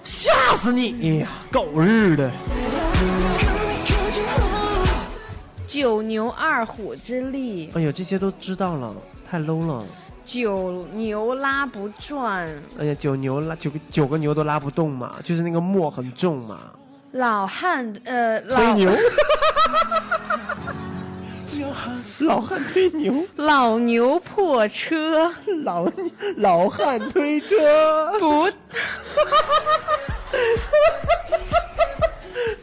S4: 吓死你！哎呀，狗日的！
S5: 九牛二虎之力，
S4: 哎呦，这些都知道了，太 low 了。
S5: 九牛拉不转。
S4: 哎呀，九牛拉九个九个牛都拉不动嘛，就是那个磨很重嘛。
S5: 老汉，呃，
S4: 推
S5: 老
S4: 牛，老汉推牛，
S5: 老牛破车，
S4: 老老汉推车，
S5: 不，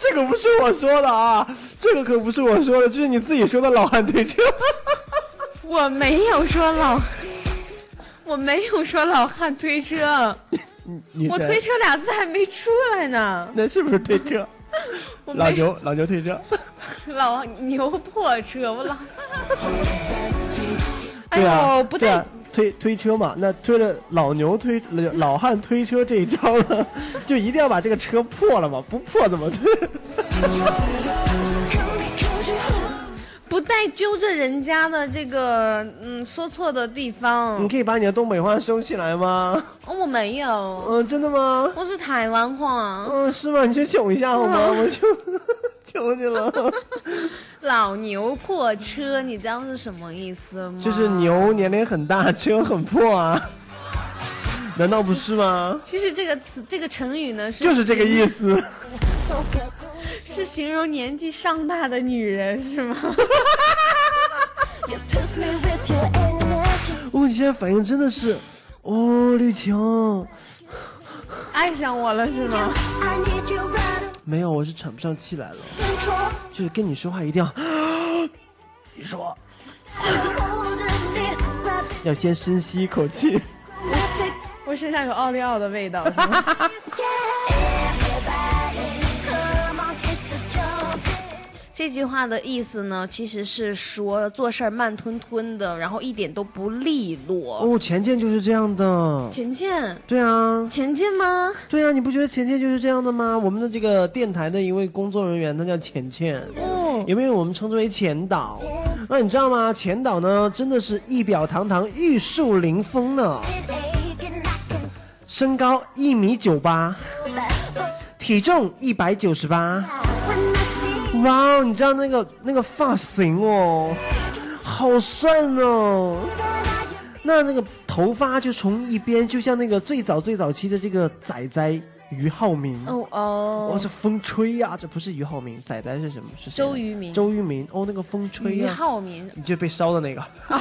S4: 这个不是我说的啊，这个可不是我说的，这是你自己说的老汉推车。
S5: 我没有说老，我没有说老汉推车，我推车俩字还没出来呢。
S4: 那是不是推车？老牛老牛推车。
S5: 老牛破车，我老，哎
S4: 对啊，
S5: 呦，不太
S4: 对啊，推推车嘛，那推了老牛推老汉推车这一招呢，就一定要把这个车破了嘛，不破怎么推？
S5: 不带揪着人家的这个嗯说错的地方
S4: 你。可以把你的东北话收起来吗？
S5: 哦我没有，
S4: 嗯，真的吗？
S5: 我是台湾话。
S4: 嗯，是吗？你去囧一下好吗？
S5: 嗯
S4: 我就 求你了。
S5: 老牛破车，你知道是什么意思吗？
S4: 就是。牛年龄很大，车很破啊，难道不是吗？
S5: 其实这个词，这个成语呢是
S4: 就是这个意思。
S5: 是形容年纪上大的女人是吗？
S4: 哦，你现在反应真的是，哦，绿晴，
S5: 爱上我了是吗？
S4: 没有，我是喘不上气来了，就是跟你说话一定要，你说要先深吸一口气。
S5: 我身上有奥利奥的味道是吗？这句话的意思呢，其实是说做事儿慢吞吞的，然后一点都不利落。
S4: 哦，钱钱就是这样的。
S5: 钱钱，
S4: 对啊，
S5: 钱钱吗？
S4: 对啊，你不觉得钱钱就是这样的吗？我们的这个电台的一位工作人员，他叫钱钱，
S5: 哦，
S4: 因为我们称之为钱导。那你知道吗？钱导呢，真的是一表堂堂、玉树临风呢。身高一米九八，体重一百九十八。哇哦，你知道那个那个发型哦，好帅哦。那那个头发就从一边，就像那个最早最早期的这个仔仔俞浩明。
S5: 哦
S4: 哦，
S5: 哦，
S4: 这风吹呀、这不是俞浩明，仔仔是什么？是
S5: 周渝民，
S4: 周渝民。哦，那个风吹
S5: 俞
S4: 呀、
S5: 浩民，
S4: 你就被烧的那个。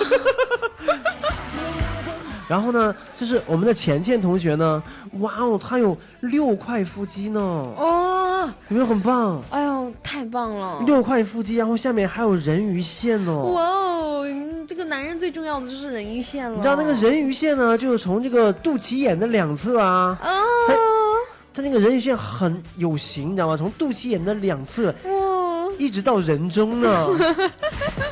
S4: 然后呢，就是我们的钱钱同学呢，哇哦，他有六块腹肌呢，
S5: 哦，
S4: 有没有很棒？
S5: 哎呦，太棒了！
S4: 六块腹肌，然后下面还有人鱼线哦。
S5: 哇哦，嗯这个男人最重要的就是人鱼线了。
S4: 你知道那个人鱼线呢，就是从这个肚脐眼的两侧啊，
S5: 啊，
S4: 他那个人鱼线很有型，你知道吗？从肚脐眼的两侧
S5: 哇，
S4: 一直到人中呢。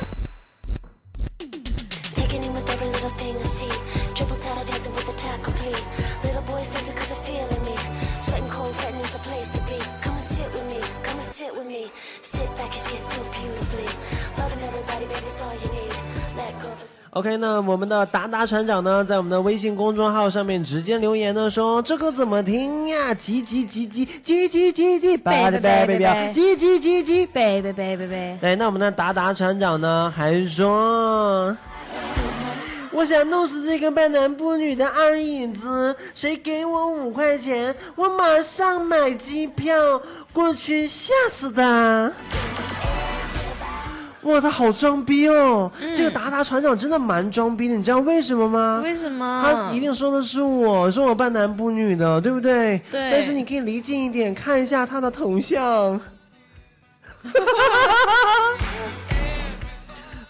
S4: OK，那我们的达达船长呢，在我们的微信公众号上面直接留言呢，说这个怎么听呀？叽叽叽叽叽叽叽叽，拜拜拜拜拜，叽叽叽叽。
S5: 拜拜拜拜拜，
S4: 对，那我们的达达船长呢，还说。我想弄死这个半男不女的二影子，谁给我五块钱，我马上买机票过去吓死他。哇，他好装逼哦！这个达达船长真的蛮装逼的，你知道为什么吗？
S5: 为什么？
S4: 他一定说的是我，说我半男不女的，对不对？
S5: 对
S4: 但是你可以离近一点看一下他的头像，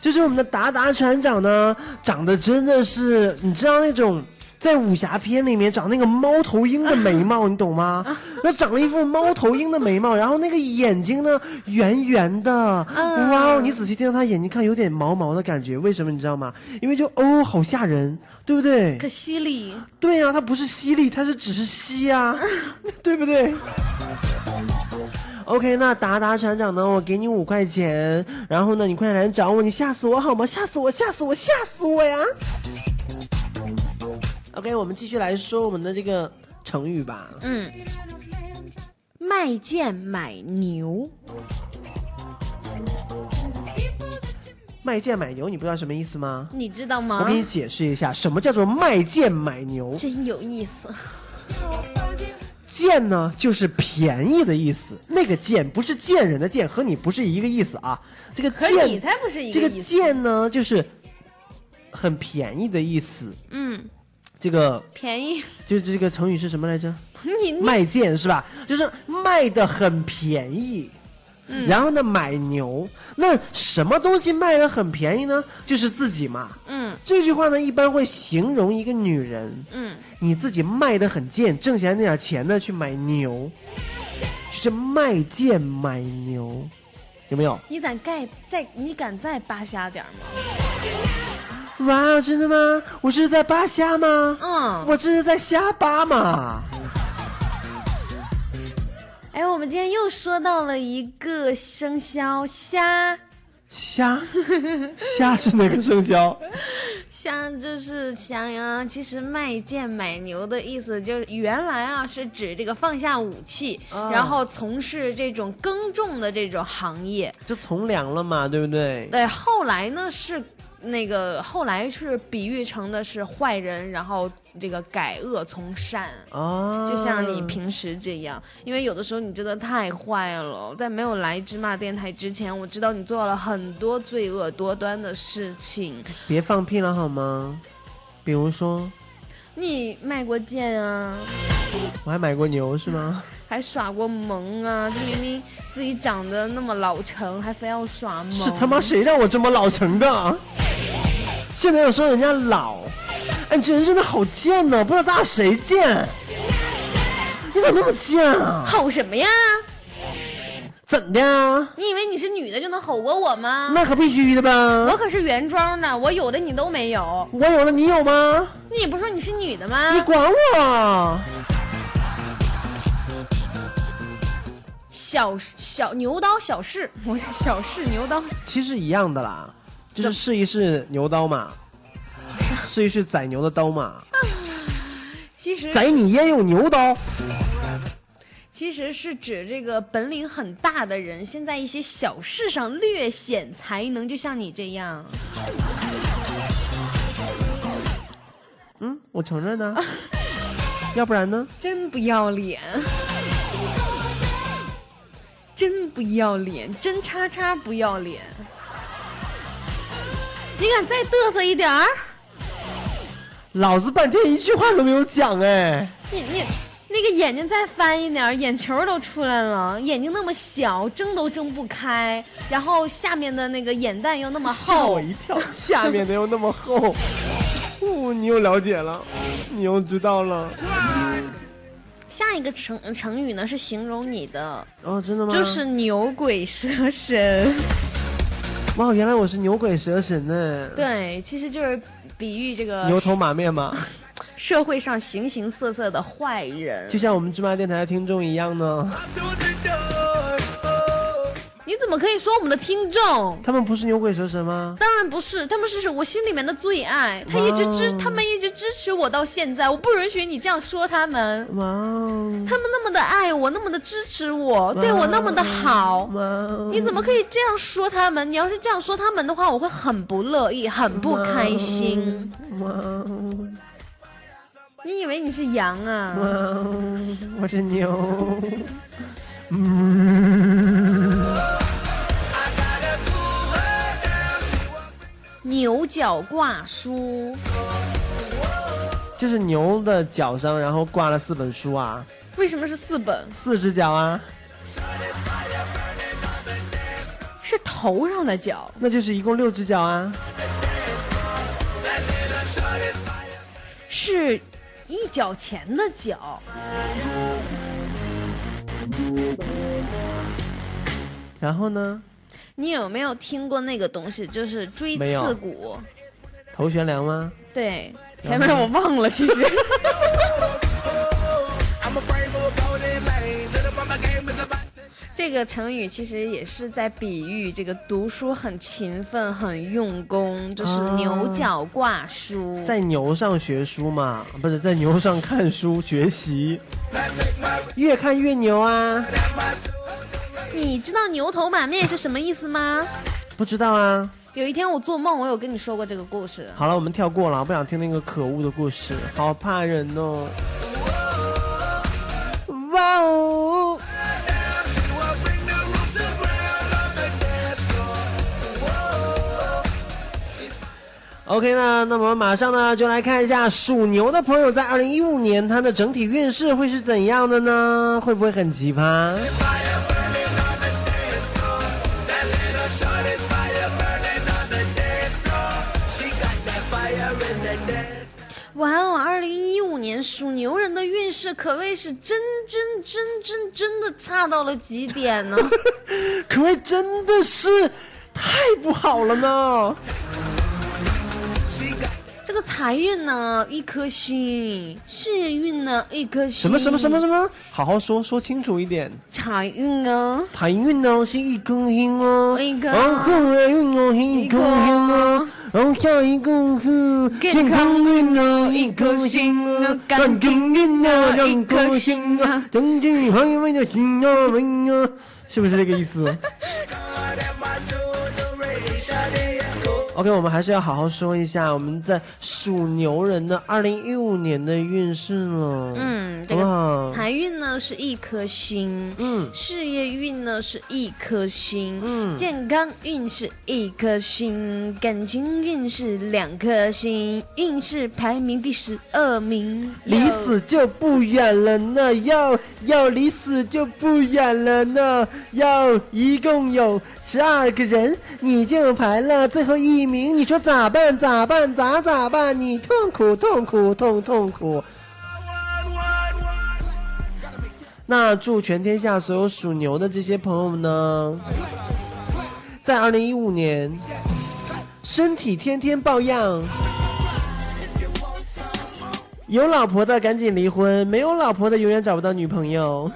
S4: 就是我们的达达船长呢，长得真的是，你知道那种。在武侠片里面长那个猫头鹰的眉毛，你懂吗？那长了一副猫头鹰的眉毛，然后那个眼睛呢圆圆的，哇哦！你仔细盯着他眼睛看，有点毛毛的感觉。为什么你知道吗？因为就哦，好吓人，对不对？
S5: 可犀利，
S4: 对呀、它不是犀利，它是只是吸啊、对不对？OK，那达达船长呢？我给你五块钱，然后呢，你快来找我，你吓死我好吗？吓死我，吓死我，吓死我呀！OK，我们继续来说我们的这个成语吧。
S5: 嗯，卖贱买牛，
S4: 卖贱买牛，你不知道什么意思吗？
S5: 你知道吗
S4: 我给？你解释一下，什么叫做卖贱买牛？
S5: 真有意思，
S4: 贱呢，就是便宜的意思。那个贱不是贱人的贱，和你不是一个意思啊。这个
S5: 和
S4: 贱，
S5: 你才不是一
S4: 这个
S5: 个意思。
S4: 贱呢，就是很便宜的意思。
S5: 嗯，
S4: 这个
S5: 便宜，
S4: 就是这个成语是什么来着？
S5: 你你
S4: 卖贱是吧？就是卖的很便宜。
S5: 嗯
S4: 然后呢，买牛，那什么东西卖的很便宜呢？就是自己嘛。
S5: 嗯
S4: 这句话呢，一般会形容一个女人，
S5: 嗯，
S4: 你自己卖的很贱，挣下来那点钱呢，去买牛，就是卖贱买牛，有没有？
S5: 你敢盖再你敢再扒瞎点儿吗？
S4: 哇，真的吗？我这是在扒虾吗？
S5: 嗯，
S4: 我这是在瞎扒嘛。
S5: 哎，我们今天又说到了一个生肖虾，
S4: 虾，虾是哪个生肖？
S5: 虾就是想呀。其实卖剑买牛的意思就是原来啊是指这个放下武器，
S4: 啊
S5: 然后从事这种耕种的这种行业。
S4: 就从良了嘛，对不对？
S5: 对，后来呢是那个后来是比喻成的是坏人，然后这个改恶从善。
S4: 啊，
S5: 就像你平时这样，因为有的时候你真的太坏了。在没有来芝麻电台之前，我知道你做了很多罪恶多端的事情。
S4: 别放屁了好吗？比如说，
S5: 你卖过剑啊，
S4: 我还买过牛是吗？
S5: 还耍过萌啊！就明明自己长得那么老成，还非要耍萌。
S4: 是他妈谁让我这么老成的？现在又说人家老，哎，你这人真的好贱呢！不知道咱俩谁贱？你怎么那么贱啊？
S5: 吼什么呀？
S4: 怎的呀？
S5: 你以为你是女的就能吼过我吗？
S4: 那可必须的呗？
S5: 我可是原装的，我有的你都没有。
S4: 我有的，你有吗？
S5: 你不是说你是女的吗？
S4: 你管我？
S5: 小小牛刀小试，我是小试牛刀。
S4: 其实一样的啦，就是试一试牛刀嘛，试一试宰牛的刀嘛。
S5: 其实
S4: 宰你焉用牛刀，
S5: 其实是指这个本领很大的人，先在一些小事上略显才能，就像你这样。
S4: 嗯，我承认呢、要不然呢？
S5: 真不要脸，真不要脸，真叉叉不要脸！你敢再嘚瑟一点儿？
S4: 老子半天一句话都没有讲哎！
S5: 你你那个眼睛再翻一点儿，眼球都出来了，眼睛那么小，睁都睁不开，然后下面的那个眼袋又那么厚
S4: 吓我，一跳，下面的又那么厚。哦，你又了解了，你又知道了。
S5: 下一个成成语呢是形容你的，
S4: 哦，真的吗？
S5: 就是牛鬼蛇神。
S4: 哇，原来我是牛鬼蛇神呢。，
S5: 对，其实就是比喻这个
S4: 牛头马面嘛，
S5: 社会上形形色色的坏人。
S4: 就像我们芝麻电台的听众一样呢。
S5: 你怎么可以说我们的听众？
S4: 他们不是牛鬼蛇神吗？
S5: 当然不是，他们是我心里面的最爱，他一直支，他们一直支持我到现在，我不允许你这样说他们。
S4: 哇哦，
S5: 他们那么的爱我，那么的支持我，对我那么的好，
S4: 哇哦，
S5: 你怎么可以这样说他们？你要是这样说他们的话，我会很不乐意，很不开心。
S4: 哇哦
S5: 你以为你是羊啊？
S4: 我是牛。
S5: 牛角挂书，
S4: 就是牛的角上，然后挂了四本书啊，
S5: 为什么是四本？
S4: 四只脚啊，
S5: 是头上的角。
S4: 那就是一共六只脚啊。
S5: 是一角钱的角，
S4: 然后呢，
S5: 你有没有听过那个东西？就是锥刺股。
S4: 头悬梁吗？
S5: 对，前面我忘了，其实。这个成语其实也是在比喻这个读书很勤奋、很用功，就是
S4: 啊
S5: 牛角挂书。
S4: 在牛上学书嘛，不是在牛上看书学习，越看越牛啊！
S5: 你知道牛头马面是什么意思吗？
S4: 不知道啊。
S5: 有一天我做梦，我有跟你说过这个故事。
S4: 好了，我们跳过了，不想听那个可恶的故事，好怕人哦。哇哦！OK 呢，那么马上呢就来看一下属牛的朋友在二零一五年他的整体运势会是怎样的呢？会不会很奇葩？
S5: 哇哦，二零一五年属牛人的运势可谓是真真真真真的差到了极点呢。
S4: 可谓真的是太不好了呢。
S5: 这个财运呢一颗星，事业运呢一颗星。
S4: 什么什么什么什么？好好说，说清楚一点。
S5: 财运呢？
S4: 财运呢是一颗星哦，
S5: 一颗
S4: 然后财运呢是一颗星哦，然后下一个是健康运啊一颗心啊，感情运啊两颗心啊，整体行业的心啊为啊，是不是这个意思？OK，我们还是要好好说一下我们在属牛人的二零一五年的运势了。
S5: 嗯，这
S4: 好不
S5: 个
S4: 好？
S5: 财运呢是一颗星，
S4: 嗯
S5: 事业运呢是一颗星，
S4: 嗯
S5: 健康运是一颗星，感情运是两颗星，运势排名第十二名。
S4: 离死就不远了呢，要要离死就不远了呢，要一共有十二个人，你就排了最后一名，你说咋办？咋办？咋咋办？你痛苦痛苦痛痛苦。那祝全天下所有属牛的这些朋友们呢，在二零一五年身体天天抱恙。有老婆的赶紧离婚，没有老婆的永远找不到女朋友。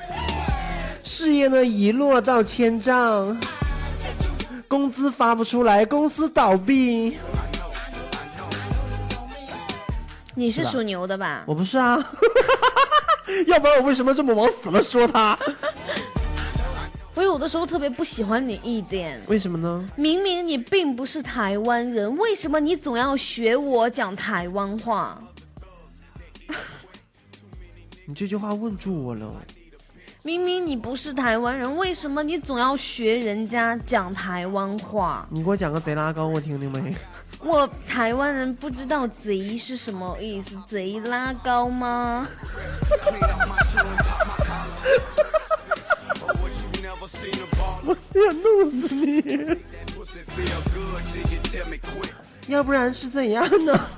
S4: 事业呢一落到千丈，工资发不出来，公司倒闭。
S5: 你是属牛的吧？
S4: 我不是啊，要不然我为什么这么往死了说他？
S5: 我有的时候特别不喜欢你一点，
S4: 为什么呢？
S5: 明明你并不是台湾人，为什么你总要学我讲台湾话？
S4: 你这句话问住我了。
S5: 明明你不是台湾人，为什么你总要学人家讲台湾话？
S4: 你给我讲个贼拉高，我听听呗？
S5: 我台湾人不知道“贼”是什么意思，“贼拉高”吗？
S4: 我要弄死你！要不然是怎样呢？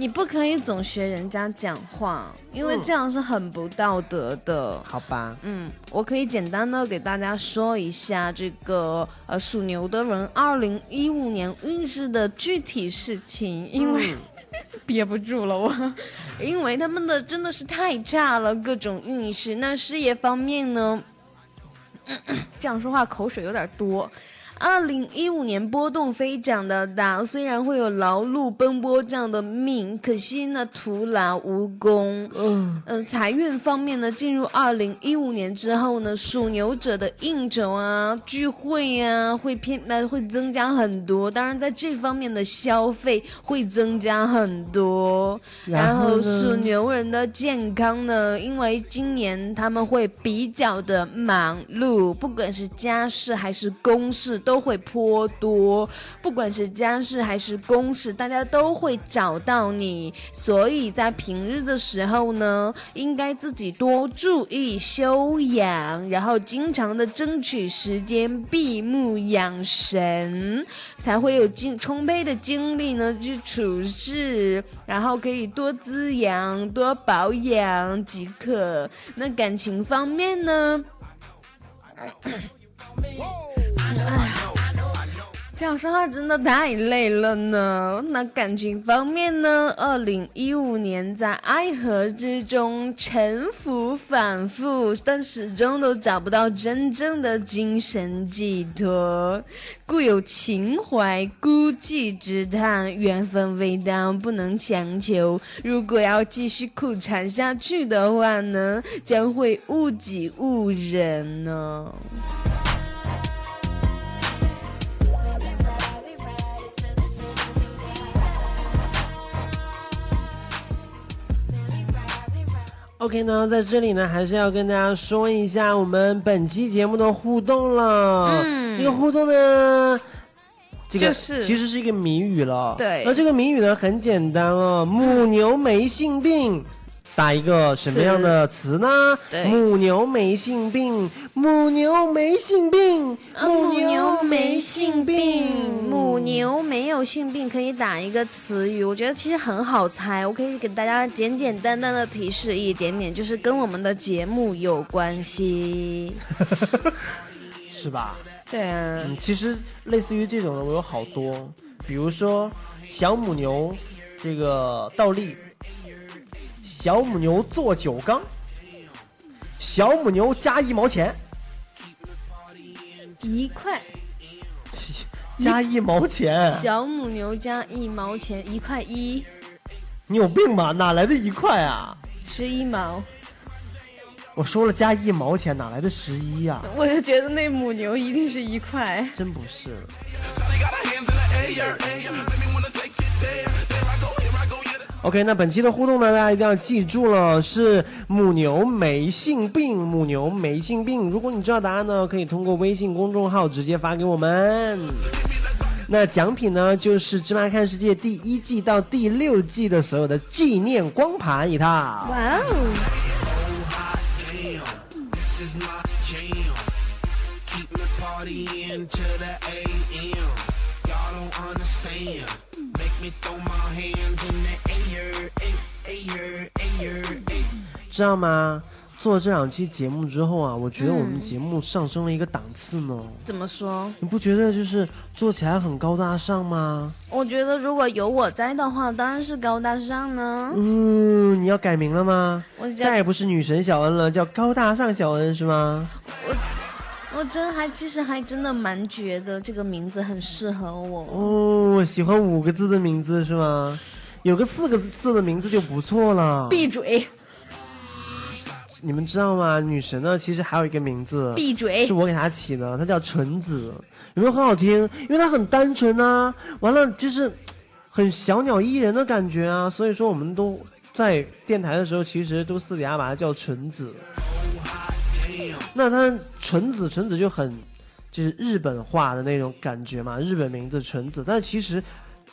S5: 你不可以总学人家讲话，因为这样是很不道德的。
S4: 好吧，
S5: 嗯，我可以简单的给大家说一下这个呃属牛的人二零一五年运势的具体事情，因为、憋不住了我，因为他们的真的是太差了，各种运势。那事业方面呢，这样说话口水有点多。二零一五年波动非常的大，虽然会有劳碌奔波这样的命，可惜呢徒劳无功。嗯呃，财运方面呢，进入二零一五年之后呢，属牛者的应酬啊、聚会啊会偏呃会增加很多，当然在这方面的消费会增加很多。然后属牛人的健康呢，因为今年他们会比较的忙碌，不管是家事还是公事都会颇多，不管是家事还是公事，大家都会找到你，所以在平日的时候呢，应该自己多注意修养，然后经常的争取时间闭目养神，才会有精充沛的精力呢去处事，然后可以多滋养、多保养即可。那感情方面呢？这样说话真的太累了呢。那感情方面呢？二零一五年在爱河之中沉浮反复，但始终都找不到真正的精神寄托，故有情怀孤寂之叹。缘分未到，不能强求。如果要继续苦缠下去的话呢，将会误己误人呢。
S4: OK 呢，在这里呢，还是要跟大家说一下我们本期节目的互动了。
S5: 嗯
S4: 这个互动呢，这个
S5: 就是
S4: 其实是一个谜语了。
S5: 对
S4: 那这个谜语呢很简单哦，母牛没性病。打一个什么样的词呢？
S5: 对
S4: 母牛没性病，母牛没性病，
S5: 啊母牛
S4: 牛
S5: 没
S4: 性
S5: 性病，母牛没有性病，可以打一个词语，我觉得其实很好猜。我可以给大家简简单单的提示一点点，就是跟我们的节目有关系。
S4: 是吧？
S5: 对啊，
S4: 嗯，其实类似于这种的我有好多，比如说小母牛这个倒立，小母牛做酒缸，小母牛加一毛钱，
S5: 一块
S4: 加一毛钱，
S5: 小母牛加一毛钱，一块一，
S4: 你有病吧？哪来的一块啊？
S5: 十一毛。
S4: 我说了加一毛钱，哪来的十一呀？
S5: 我就觉得那母牛一定是一块。
S4: 真不是。OK，那本期的互动呢，大家一定要记住了，是母牛没性病，母牛没性病。如果你知道答案呢，可以通过微信公众号直接发给我们。那奖品呢，就是《芝麻看世界》第一季到第六季的所有的纪念光盘一套。
S5: 哇哦
S6: ！This is my jam. Keep me partying to the AM. Y'all don't understand. Make me throw my hands in the air,
S4: 知道吗？做了这两期节目之后啊，我觉得我们节目上升了一个档次呢。
S5: 怎么说？
S4: 你不觉得就是做起来很高大上吗？
S5: 我觉得如果有我在的话，当然是高大上呢。
S4: 嗯，你要改名了吗？
S5: 我
S4: 再也不是女神小恩了，叫高大上小恩是吗？
S5: 我真还其实还真的蛮觉得这个名字很适合我。
S4: 哦，喜欢五个字的名字是吗？有个四个字的名字就不错了。
S5: 闭嘴！
S4: 你们知道吗？女神呢，其实还有一个名字，
S5: 闭嘴
S4: 是！我给她起的，她叫纯子，有没有很好听？因为她很单纯啊。完了就是，很小鸟依人的感觉啊。所以说，我们都在电台的时候，其实都私底下把她叫纯子。那她纯子，纯子就很就是日本化的那种感觉嘛，日本名字纯子。但其实，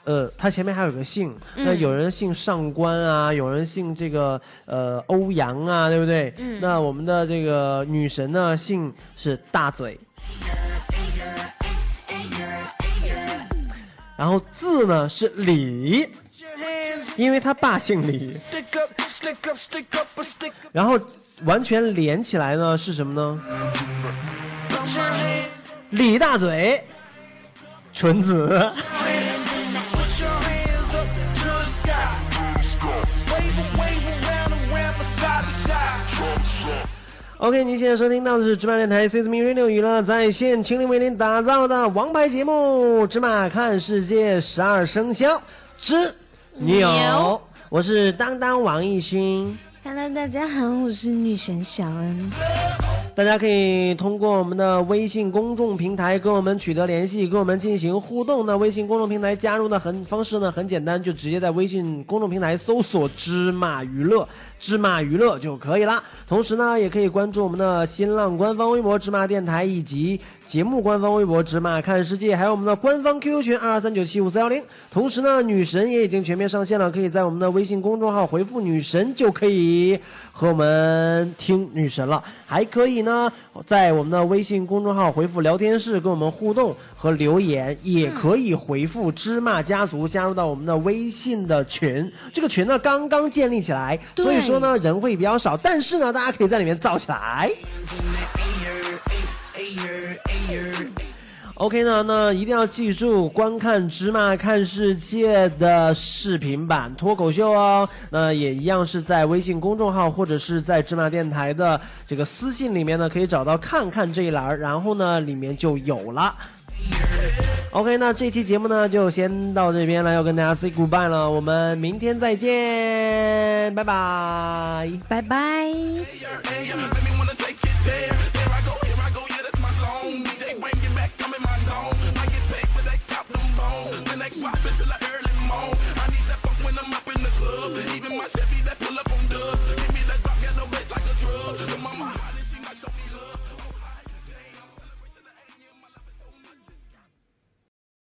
S4: 呃，他前面还有个姓，那有人姓上官啊，有人姓这个呃欧阳啊，对不对？
S5: 嗯
S4: 那我们的这个女神呢，姓是大嘴。然后字呢是李，因为他爸姓李。然后完全连起来呢是什么呢李大嘴，纯子。OK，您现在收听到的是芝麻电台 C S M Radio 娱乐在线，倾力为您打造的王牌节目《芝麻看世界》十二生肖之牛
S5: 牛。
S4: 我是当当王艺兴。
S5: Hello，大家好，我是女神小恩。
S4: 大家可以通过我们的微信公众平台跟我们取得联系，跟我们进行互动。那微信公众平台加入的很方式呢很简单，就直接在微信公众平台搜索“芝麻娱乐”，芝麻娱乐就可以啦。同时呢，也可以关注我们的新浪官方微博“芝麻电台”以及节目官方微博“芝麻看世界”，还有我们的官方 QQ 群二二三九七五四幺零。同时呢，女神也已经全面上线了，可以在我们的微信公众号回复“女神”就可以和我们听女神了。还可以呢，在我们的微信公众号回复聊天室跟我们互动和留言，也可以回复芝麻家族加入到我们的微信的群。这个群呢刚刚建立起来，所以说呢人会比较少，但是呢大家可以在里面造起来。OK 呢，那一定要记住观看《芝麻看世界》的视频版脱口秀哦。那也一样是在微信公众号或者是在芝麻电台的这个私信里面呢，可以找到看看这一栏，然后呢里面就有了。OK，那这期节目呢就先到这边了，要跟大家 say goodbye 了，我们明天再见，拜拜。
S5: 拜拜。
S6: I'm in my zone. I get paid for that cop them bones. Then they pop until I early morn. I need that funk when I'm up in the club. Even my Chevy that pull up on.